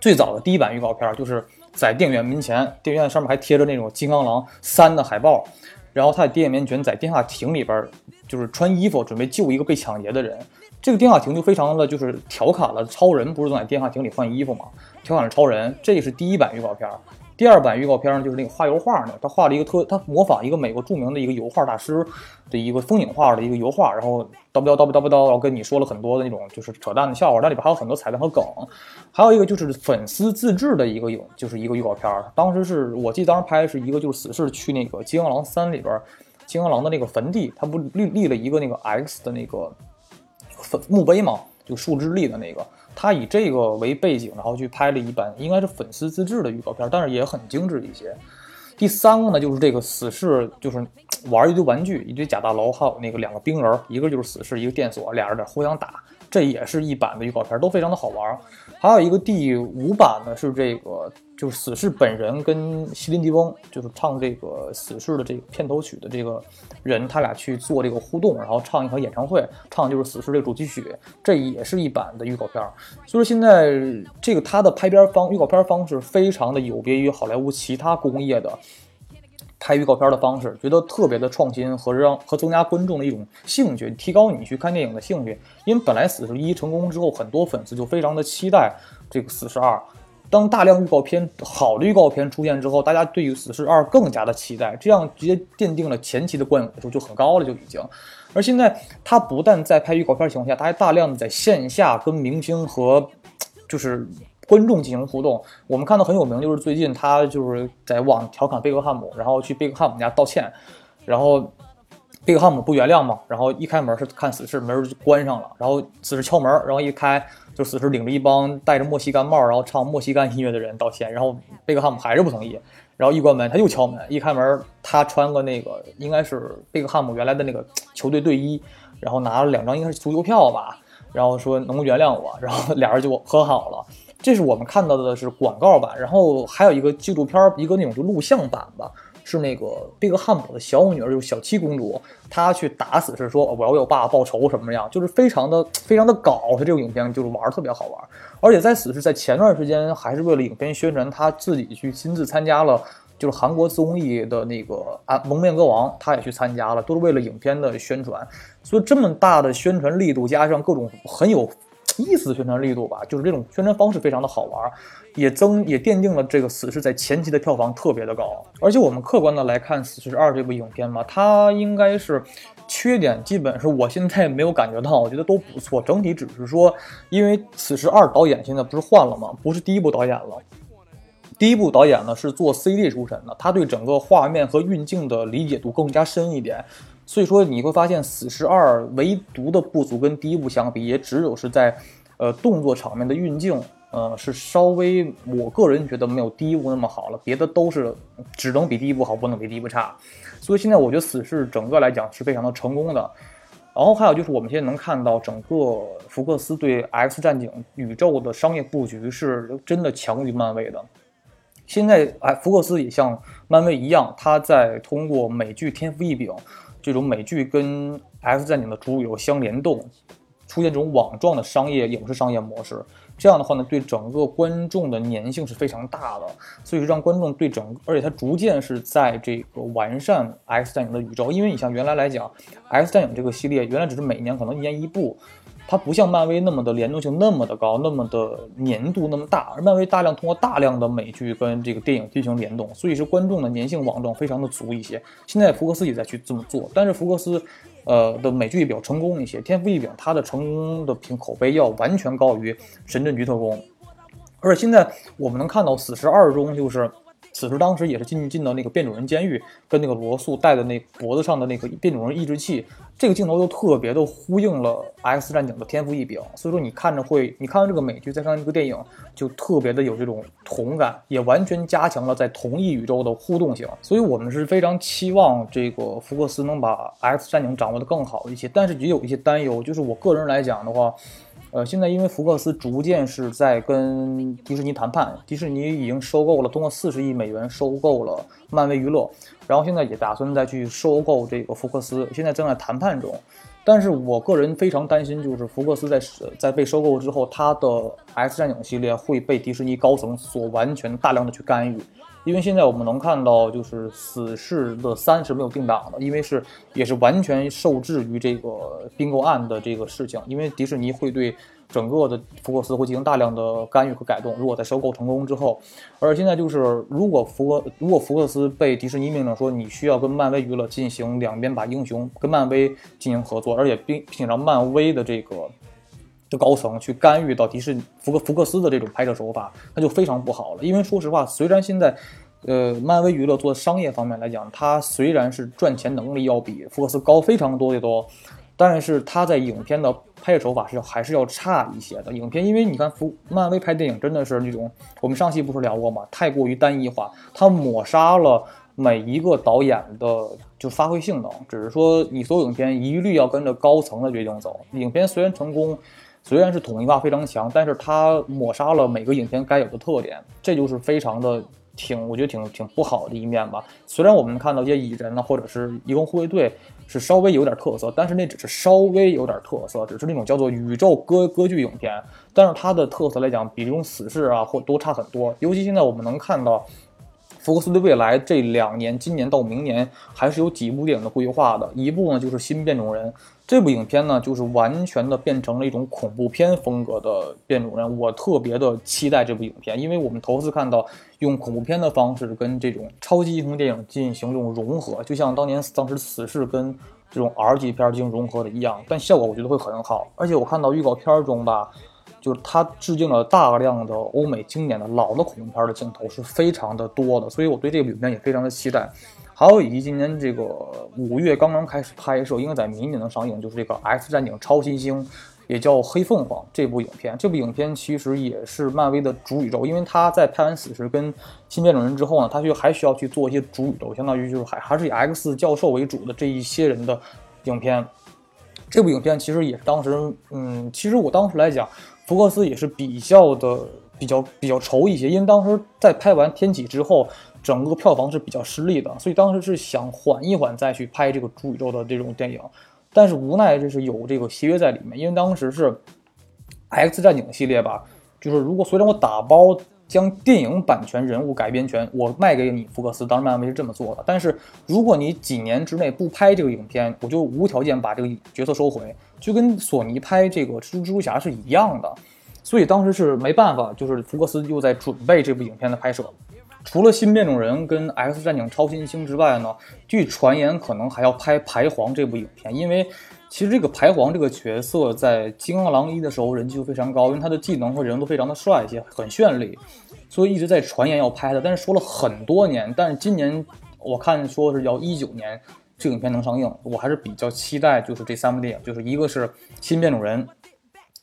最早的第一版预告片，就是在电影院门前，电影院上面还贴着那种《金刚狼三》的海报，然后他的电影面前在电话亭里边就是穿衣服准备救一个被抢劫的人。这个电话亭就非常的就是调侃了超人，不是总在电话亭里换衣服吗？调侃了超人，这是第一版预告片。第二版预告片就是那个画油画呢，他画了一个特，他模仿一个美国著名的一个油画大师的一个风景画的一个油画，然后叨不叨叨不叨不叨，然后跟你说了很多的那种就是扯淡的笑话，那里边还有很多彩蛋和梗。还有一个就是粉丝自制的一个影，就是一个预告片。当时是我记得当时拍是一个就是死侍去那个《金刚狼三》里边，金刚狼的那个坟地，他不立立了一个那个 X 的那个坟墓碑嘛，就树枝立的那个。他以这个为背景，然后去拍了一版应该是粉丝自制的预告片，但是也很精致一些。第三个呢，就是这个死侍，就是玩一堆玩具，一堆假大楼，还有那个两个冰人，一个就是死侍，一个电锁，俩人在互相打，这也是一版的预告片，都非常的好玩。还有一个第五版呢，是这个就是死侍本人跟席琳迪翁，就是唱这个死侍的这个片头曲的这个人，他俩去做这个互动，然后唱一场演唱会，唱的就是死侍这主题曲，这也是一版的预告片。所以说现在这个他的拍片方预告片方式非常的有别于好莱坞其他工业的。拍预告片的方式，觉得特别的创新和让和增加观众的一种兴趣，提高你去看电影的兴趣。因为本来《死侍一》成功之后，很多粉丝就非常的期待这个《死侍二》。当大量预告片好的预告片出现之后，大家对于《死侍二》更加的期待，这样直接奠定了前期的观影度就很高了，就已经。而现在他不但在拍预告片的情况下，他还大量的在线下跟明星和就是。观众进行互动，我们看到很有名，就是最近他就是在网调侃贝克汉姆，然后去贝克汉姆家道歉，然后贝克汉姆不原谅嘛，然后一开门是看死侍，门就关上了，然后死侍敲门，然后一开就死侍领着一帮戴着墨西哥帽，然后唱墨西哥音乐的人道歉，然后贝克汉姆还是不同意，然后一关门他又敲门，一开门他穿个那个应该是贝克汉姆原来的那个球队队衣，然后拿了两张应该是足球票吧，然后说能原谅我，然后俩人就和好了。这是我们看到的是广告版，然后还有一个纪录片，一个那种就录像版吧，是那个贝克汉姆的小女儿，就是小七公主，她去打死是说我要为我爸爸报仇什么样，就是非常的非常的搞，他这个影片就是玩特别好玩，而且在此是在前段时间还是为了影片宣传，他自己去亲自参加了，就是韩国综艺的那个啊蒙面歌王，他也去参加了，都是为了影片的宣传，所以这么大的宣传力度加上各种很有。意思宣传力度吧，就是这种宣传方式非常的好玩，也增也奠定了这个《死侍》在前期的票房特别的高。而且我们客观的来看，《死侍二》这部影片嘛，它应该是缺点基本是我现在没有感觉到，我觉得都不错。整体只是说，因为《死侍二》导演现在不是换了吗？不是第一部导演了。第一部导演呢是做 CG 出身的，他对整个画面和运镜的理解度更加深一点。所以说你会发现，《死侍二》唯独的不足跟第一部相比，也只有是在，呃，动作场面的运镜，呃，是稍微，我个人觉得没有第一部那么好了。别的都是只能比第一部好，不能比第一部差。所以现在我觉得《死侍》整个来讲是非常的成功的。然后还有就是我们现在能看到，整个福克斯对 X 战警宇宙的商业布局是真的强于漫威的。现在，哎，福克斯也像漫威一样，他在通过美剧《天赋异禀》。这种美剧跟 X 战警的主有相联动，出现这种网状的商业影视商业模式，这样的话呢，对整个观众的粘性是非常大的，所以让观众对整，而且它逐渐是在这个完善 X 战警的宇宙，因为你像原来来讲，X 战警这个系列原来只是每年可能一年一部。它不像漫威那么的联动性那么的高，那么的粘度那么大，而漫威大量通过大量的美剧跟这个电影进行联动，所以是观众的粘性网状非常的足一些。现在福克斯也在去这么做，但是福克斯，呃的美剧也比较成功一些，《天赋异禀》它的成功的品口碑要完全高于《神盾局特工》，而且现在我们能看到《死侍二》中就是此时当时也是进进到那个变种人监狱，跟那个罗素戴的那脖子上的那个变种人抑制器，这个镜头就特别的呼应了《X 战警》的天赋异禀。所以说你看着会，你看完这个美剧再看这个电影，就特别的有这种同感，也完全加强了在同一宇宙的互动性。所以我们是非常期望这个福克斯能把《X 战警》掌握的更好一些，但是也有一些担忧，就是我个人来讲的话。呃，现在因为福克斯逐渐是在跟迪士尼谈判，迪士尼已经收购了，通过四十亿美元收购了漫威娱乐，然后现在也打算再去收购这个福克斯，现在正在谈判中。但是我个人非常担心，就是福克斯在在被收购之后，它的 X 战警系列会被迪士尼高层所完全大量的去干预。因为现在我们能看到，就是死侍的三是没有定档的，因为是也是完全受制于这个并购案的这个事情。因为迪士尼会对整个的福克斯会进行大量的干预和改动。如果在收购成功之后，而现在就是如果福克如果福克斯被迪士尼命令说你需要跟漫威娱乐进行两边把英雄跟漫威进行合作，而且并并且让漫威的这个的高层去干预到迪士尼福克福克斯的这种拍摄手法，那就非常不好了。因为说实话，虽然现在。呃，漫威娱乐做商业方面来讲，它虽然是赚钱能力要比福克斯高非常多的多，但是它在影片的拍摄手法是要还是要差一些的。影片，因为你看福漫威拍电影真的是那种，我们上期不是聊过吗？太过于单一化，它抹杀了每一个导演的就发挥性能。只是说你所有影片一律要跟着高层的决定走。影片虽然成功，虽然是统一化非常强，但是它抹杀了每个影片该有的特点，这就是非常的。挺，我觉得挺挺不好的一面吧。虽然我们看到一些蚁人呢，或者是义工护卫队是稍微有点特色，但是那只是稍微有点特色，只是那种叫做宇宙歌歌剧影片。但是它的特色来讲，比这种死侍啊或都差很多。尤其现在我们能看到，福克斯对未来这两年，今年到明年还是有几部电影的规划的。一部呢就是新变种人。这部影片呢，就是完全的变成了一种恐怖片风格的变种人，我特别的期待这部影片，因为我们头次看到用恐怖片的方式跟这种超级英雄电影进行这种融合，就像当年当时死侍跟这种 R 级片进行融合的一样，但效果我觉得会很好。而且我看到预告片中吧，就是它致敬了大量的欧美经典的老的恐怖片的镜头是非常的多的，所以我对这部影片也非常的期待。还有以及今年这个五月刚刚开始拍摄，应该在明年能上映，就是这个《X 战警：超新星》，也叫《黑凤凰》这部影片。这部影片其实也是漫威的主宇宙，因为他在拍完《死侍》跟《新变种人》之后呢，他就还需要去做一些主宇宙，相当于就是还还是以 X 教授为主的这一些人的影片。这部影片其实也是当时，嗯，其实我当时来讲，福克斯也是比较的比较比较愁一些，因为当时在拍完《天启》之后。整个票房是比较失利的，所以当时是想缓一缓再去拍这个主宇宙的这种电影，但是无奈就是有这个协约在里面，因为当时是 X 战警系列吧，就是如果虽然我打包将电影版权、人物改编权我卖给你福克斯，当时漫威是这么做的，但是如果你几年之内不拍这个影片，我就无条件把这个角色收回，就跟索尼拍这个蜘蛛侠是一样的，所以当时是没办法，就是福克斯又在准备这部影片的拍摄。除了新变种人跟 X 战警超新星之外呢，据传言可能还要拍排皇这部影片，因为其实这个排皇这个角色在金刚狼一的时候人气就非常高，因为他的技能和人都非常的帅气，很绚丽，所以一直在传言要拍的。但是说了很多年，但是今年我看说是要一九年这个影片能上映，我还是比较期待，就是这三部电影，就是一个是新变种人。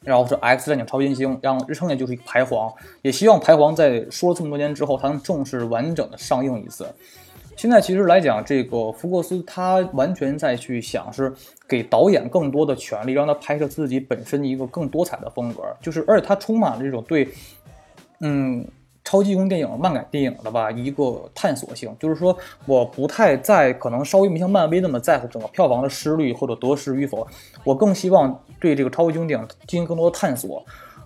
然后是 X 战警超新星，然后日程也就是一个排皇，也希望排皇在说了这么多年之后，它能正式完整的上映一次。现在其实来讲，这个福克斯他完全在去想是给导演更多的权利，让他拍摄自己本身一个更多彩的风格，就是而且他充满了这种对，嗯。超级英雄电影、漫改电影的吧，一个探索性，就是说我不太在，可能稍微没像漫威那么在乎整个票房的失率或者得失与否，我更希望对这个超级英雄电影进行更多的探索，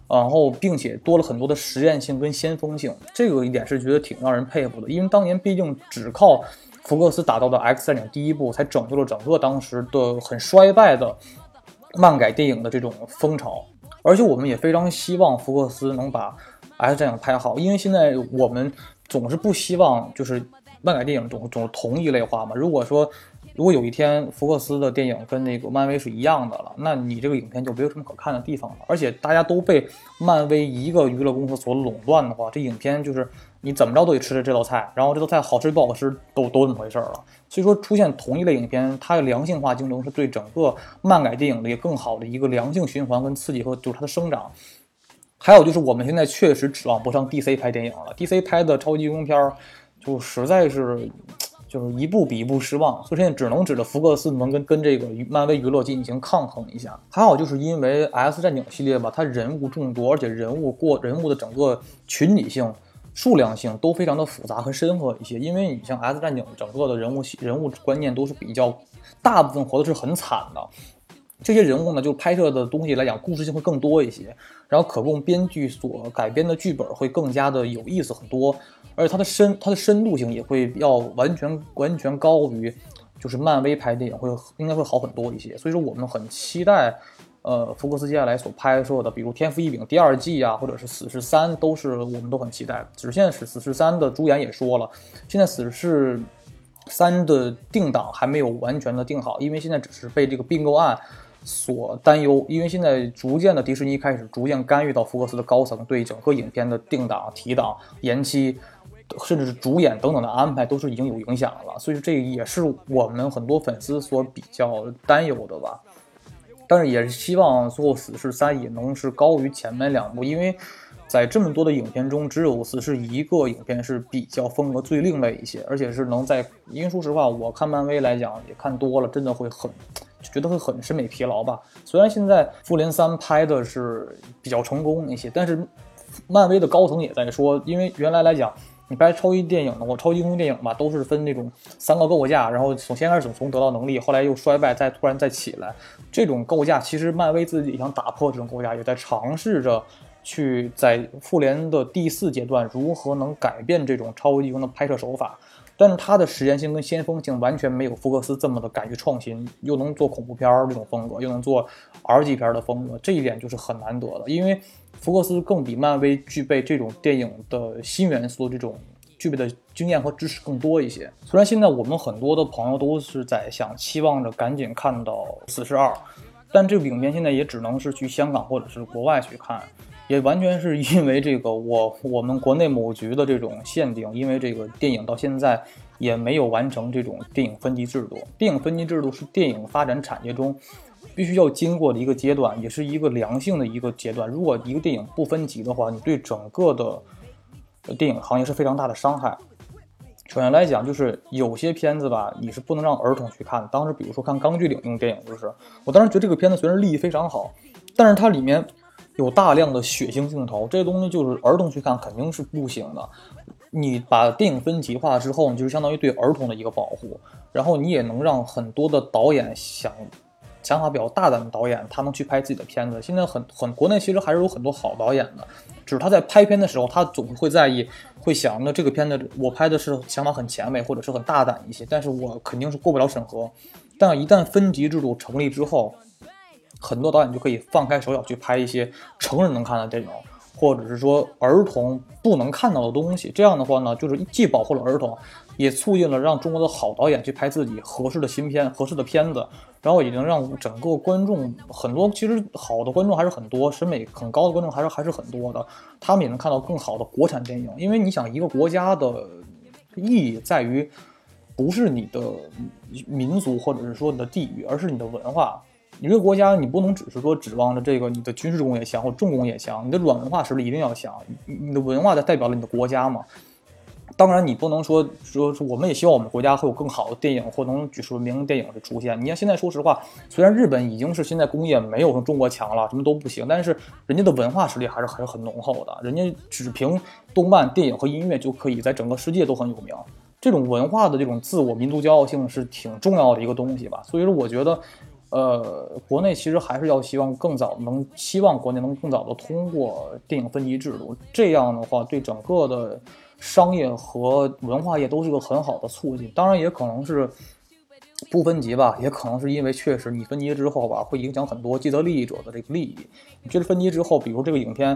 然后并且多了很多的实验性跟先锋性，这个一点是觉得挺让人佩服的，因为当年毕竟只靠福克斯打造的 X 战警第一部，才拯救了整个当时的很衰败的漫改电影的这种风潮，而且我们也非常希望福克斯能把。X 战警拍好，因为现在我们总是不希望就是漫改电影总总是同一类化嘛。如果说如果有一天福克斯的电影跟那个漫威是一样的了，那你这个影片就没有什么可看的地方了。而且大家都被漫威一个娱乐公司所垄断的话，这影片就是你怎么着都得吃这道菜，然后这道菜好吃不好吃都都那么回事儿了。所以说，出现同一类影片，它的良性化竞争是对整个漫改电影的一个更好的一个良性循环跟刺激和就是它的生长。还有就是我们现在确实指望不上 DC 拍电影了，DC 拍的超级英雄片儿就实在是。就是一步比一步失望，所以现在只能指着福克斯能跟跟这个漫威娱乐进行抗衡一下。还好就是因为 S 战警系列吧，它人物众多，而且人物过人物的整个群体性、数量性都非常的复杂和深刻一些。因为你像 S 战警整个的人物人物观念都是比较，大部分活的是很惨的。这些人物呢，就拍摄的东西来讲，故事性会更多一些，然后可供编剧所改编的剧本会更加的有意思很多，而且它的深它的深度性也会要完全完全高于，就是漫威拍电影会应该会好很多一些，所以说我们很期待，呃，福克斯接下来所拍摄的，比如《天赋异禀》第二季啊，或者是《死侍三》，都是我们都很期待。只是现在《死侍三》的主演也说了，现在《死侍三》的定档还没有完全的定好，因为现在只是被这个并购案。所担忧，因为现在逐渐的迪士尼开始逐渐干预到福克斯的高层，对整个影片的定档、提档、延期，甚至是主演等等的安排，都是已经有影响了。所以，这也是我们很多粉丝所比较担忧的吧。但是也是希望最后《死侍三》也能是高于前面两部，因为在这么多的影片中，只有《死侍》一个影片是比较风格最另类一些，而且是能在，因为说实话，我看漫威来讲也看多了，真的会很。觉得会很审美疲劳吧。虽然现在复联三拍的是比较成功一些，但是漫威的高层也在说，因为原来来讲，你拍超级电影的，我超级英雄电影嘛，都是分那种三个构架，然后从先开始从得到能力，后来又衰败，再突然再起来，这种构架其实漫威自己想打破这种构架，也在尝试着去在复联的第四阶段如何能改变这种超级英雄的拍摄手法。但是它的实验性跟先锋性完全没有福克斯这么的敢于创新，又能做恐怖片儿这种风格，又能做 R 级片的风格，这一点就是很难得的。因为福克斯更比漫威具备这种电影的新元素，这种具备的经验和知识更多一些。虽然现在我们很多的朋友都是在想期望着赶紧看到《死侍二》，但这部影片现在也只能是去香港或者是国外去看。也完全是因为这个，我我们国内某局的这种限定，因为这个电影到现在也没有完成这种电影分级制度。电影分级制度是电影发展产业中必须要经过的一个阶段，也是一个良性的一个阶段。如果一个电影不分级的话，你对整个的电影行业是非常大的伤害。首先来讲，就是有些片子吧，你是不能让儿童去看的。当时比如说看《钢锯岭》那种电影，就是我当时觉得这个片子虽然立意非常好，但是它里面。有大量的血腥镜头，这些东西就是儿童去看肯定是不行的。你把电影分级化之后，你就是相当于对儿童的一个保护，然后你也能让很多的导演想想法比较大胆的导演，他能去拍自己的片子。现在很很国内其实还是有很多好导演的，只是他在拍片的时候，他总会在意，会想，那这个片子我拍的是想法很前卫或者是很大胆一些，但是我肯定是过不了审核。但一旦分级制度成立之后，很多导演就可以放开手脚去拍一些成人能看的电影，或者是说儿童不能看到的东西。这样的话呢，就是既保护了儿童，也促进了让中国的好导演去拍自己合适的新片、合适的片子，然后也能让整个观众很多，其实好的观众还是很多，审美很高的观众还是还是很多的，他们也能看到更好的国产电影。因为你想，一个国家的意义在于，不是你的民族或者是说你的地域，而是你的文化。一个国家，你不能只是说指望着这个你的军事工业强或重工业强，你的软文化实力一定要强。你的文化在代表了你的国家嘛。当然，你不能说说我们也希望我们国家会有更好的电影或能举世闻名的电影的出现。你看现在，说实话，虽然日本已经是现在工业没有中国强了，什么都不行，但是人家的文化实力还是很很浓厚的。人家只凭动漫、电影和音乐就可以在整个世界都很有名。这种文化的这种自我民族骄傲性是挺重要的一个东西吧。所以说，我觉得。呃，国内其实还是要希望更早能，希望国内能更早的通过电影分级制度，这样的话对整个的商业和文化业都是个很好的促进。当然，也可能是不分级吧，也可能是因为确实你分级之后吧，会影响很多既得利益者的这个利益。你这是分级之后，比如这个影片，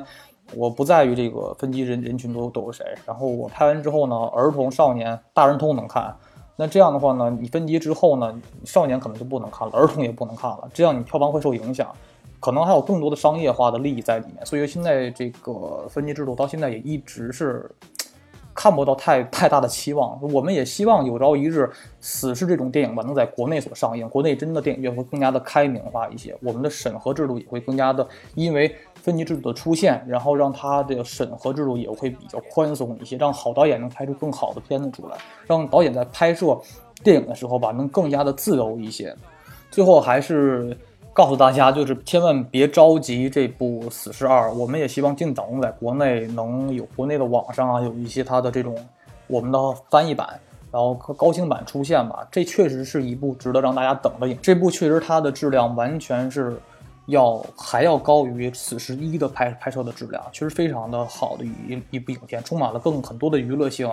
我不在于这个分级人人群都都有谁，然后我拍完之后呢，儿童、少年、大人都能看。那这样的话呢，你分级之后呢，少年可能就不能看了，儿童也不能看了，这样你票房会受影响，可能还有更多的商业化的利益在里面。所以现在这个分级制度到现在也一直是看不到太太大的期望。我们也希望有朝一日，《死侍》这种电影吧能在国内所上映，国内真的电影院会更加的开明化一些，我们的审核制度也会更加的，因为分级制度的出现，然后让它的审核制度也会比较宽松一些，让好导演能拍出更好的片子出来，让导演在拍摄电影的时候吧能更加的自由一些。最后还是告诉大家，就是千万别着急这部《死侍二》，我们也希望尽早能在国内能有国内的网上啊有一些它的这种我们的翻译版。然后高清版出现吧，这确实是一部值得让大家等的影。这部确实它的质量完全是要还要高于《死侍一》的拍拍摄的质量，其实非常的好的一一部影片，充满了更很多的娱乐性，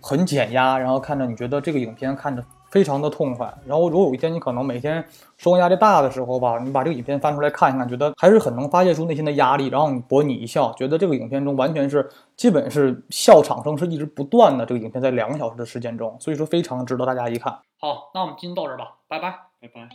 很减压，然后看着你觉得这个影片看着非常的痛快。然后如果有一天你可能每天生活压力大的时候吧，你把这个影片翻出来看一看，觉得还是很能发泄出内心的压力，然后你博你一笑，觉得这个影片中完全是基本是笑场声是一直不断的。这个影片在两个小时的时间中，所以说非常值得大家一看。好，那我们今天到这儿吧，拜拜。拜拜。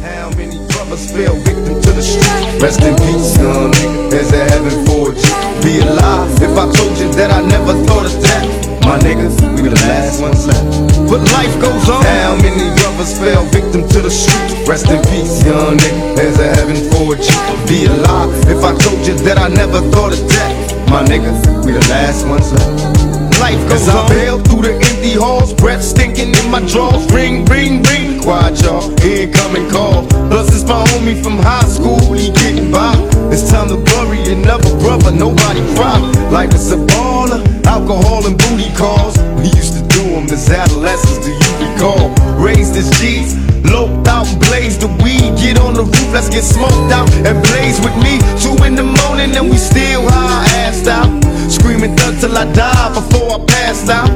How many brothers fell victim to the street? Rest in peace, young nigga. There's a heaven for you. Be alive if I told you that I never thought of that. My niggas, we the last ones left. But life goes on. How many brothers fell victim to the street? Rest in peace, young nigga. There's a heaven for you. Be alive if I told you that I never thought of that. My niggas, we the last ones left. Life goes on. I bail through the empty halls, breath stinking in my drawers. Ring, ring, ring, quiet y'all, incoming call. Plus it's my homie from high school, he getting by. It's time to bury another brother, nobody cry. Life is a baller, alcohol and booty calls. We used to do them as adolescents, do you recall? Raised as G's, loped out and blazed the weed. Get on the roof, let's get smoked out and blaze with me. Two in the morning and we still high, assed out. Screaming thug till I die before I pass out.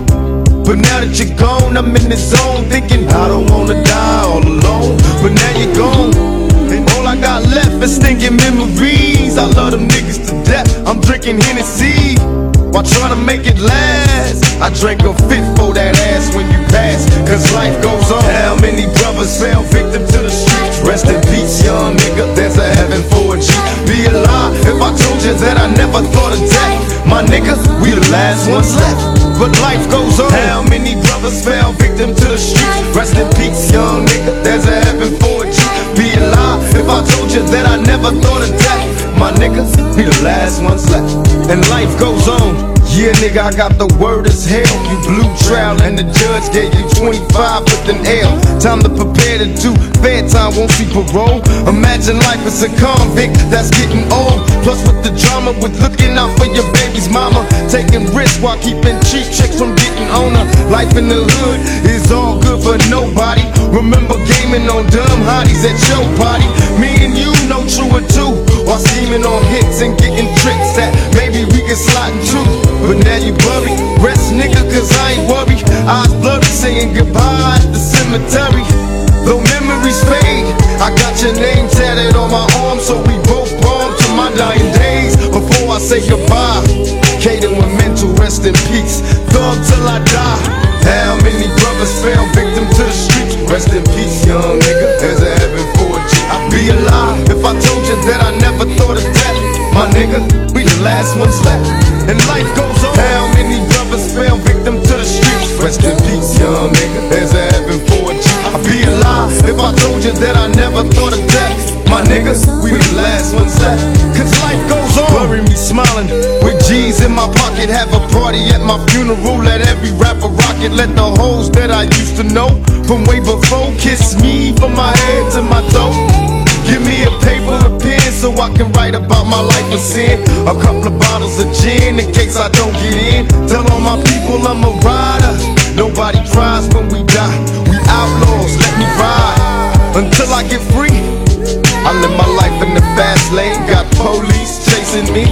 But now that you're gone, I'm in the zone thinking I don't wanna die all alone. But now you're gone, and all I got left is stinking memories. I love them niggas to death. I'm drinking Hennessy while trying to make it last. I drank a fit for that ass when you pass, cause life goes on. How many brothers fell victim to the streets? Rest in peace, young nigga. There's a heaven for a G. Be alive if I told you that I never thought of death. My nigga, we the last ones left. But life goes on. How many brothers fell victim to the streets? Rest in peace, young nigga. There's a heaven for a G. Be alive if I told you that I never thought of death. My niggas, we the last ones left. And life goes on. Yeah, nigga, I got the word as hell. You blew trial and the judge gave you 25 with an L. Time to prepare to do fair time, won't see parole. Imagine life as a convict that's getting old. Plus with the drama with looking out for your baby's mama. Taking risks while keeping cheap chicks from getting on her. Life in the hood is all good for nobody. Remember gaming on dumb hotties at your party. Me and you know true or two. While scheming on hits and getting tricks that maybe we can slide into. But now you worry, rest nigga, cause I ain't worried. Eyes blurry, saying goodbye at the cemetery. Though memories fade, I got your name tatted on my arm, so we both bomb to my dying days. Before I say goodbye, Caden with mental rest in peace. Thug till I die. How many brothers fell victim to the streets? Rest in peace, young nigga. There's a heaven for. I'd be alive if I told you that I never thought of that. My nigga, we the last ones left. And life goes on. How many brothers fell victim to the streets? Rest in peace, young nigga. There's a heaven for a G. I'd be alive if I told you that I never thought of death. My niggas, we the last ones left. Cause life goes on. Bury me smiling with G's in my pocket. Have a party at my funeral. Let every rapper rock it. Let the hoes that I used to know from way before kiss me from my head to my toe. Give me a paper, a so I can write about my life of sin. A couple of bottles of gin in case I don't get in. Tell all my people I'm a rider. Nobody cries when we die. We outlaws, let me ride until I get free. I live my life in the fast lane, got police chasing me.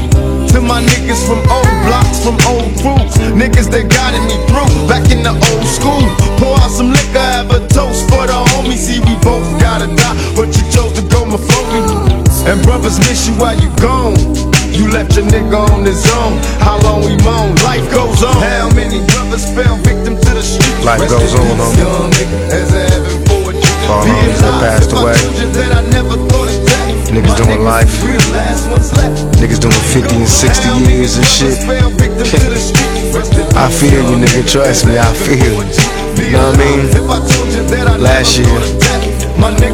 To my niggas from old blocks, from old crews, niggas that guided me through. Back in the old school, pour out some liquor, have a toast for the homies. See, we both gotta die, but you chose to. And brothers miss you while you gone. You left your nigga on his own. How long we moan? Life goes on. How many brothers fell victim to the streets? Life Rest goes on, homie. young nigga, as a heaven for a G. All Being homies that passed away. told you that I never thought of that. Niggas doing life. we the last ones left. Niggas doing 50 and 60 years and shit. I feel you, nigga. Trust me, I feel you. You know what I mean? Last year,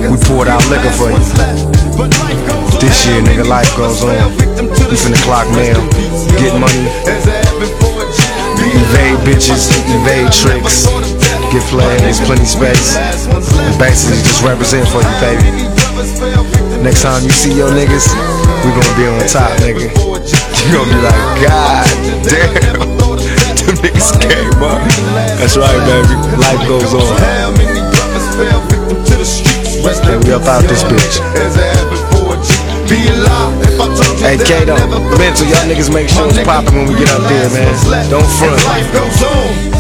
we poured out liquor for you. This year, nigga, life goes on. We finna clock mail, get money, evade bitches, evade tricks, get players, plenty space, basically just represent for you, baby. Next time you see your niggas, we gonna be on top, nigga. You gonna be like, God damn, them niggas came up. That's right, baby. Life goes on. And we up out this bitch. Hey Kato, mental, y'all niggas make sure it's poppin' when we get up there, man. Don't front. Life goes on.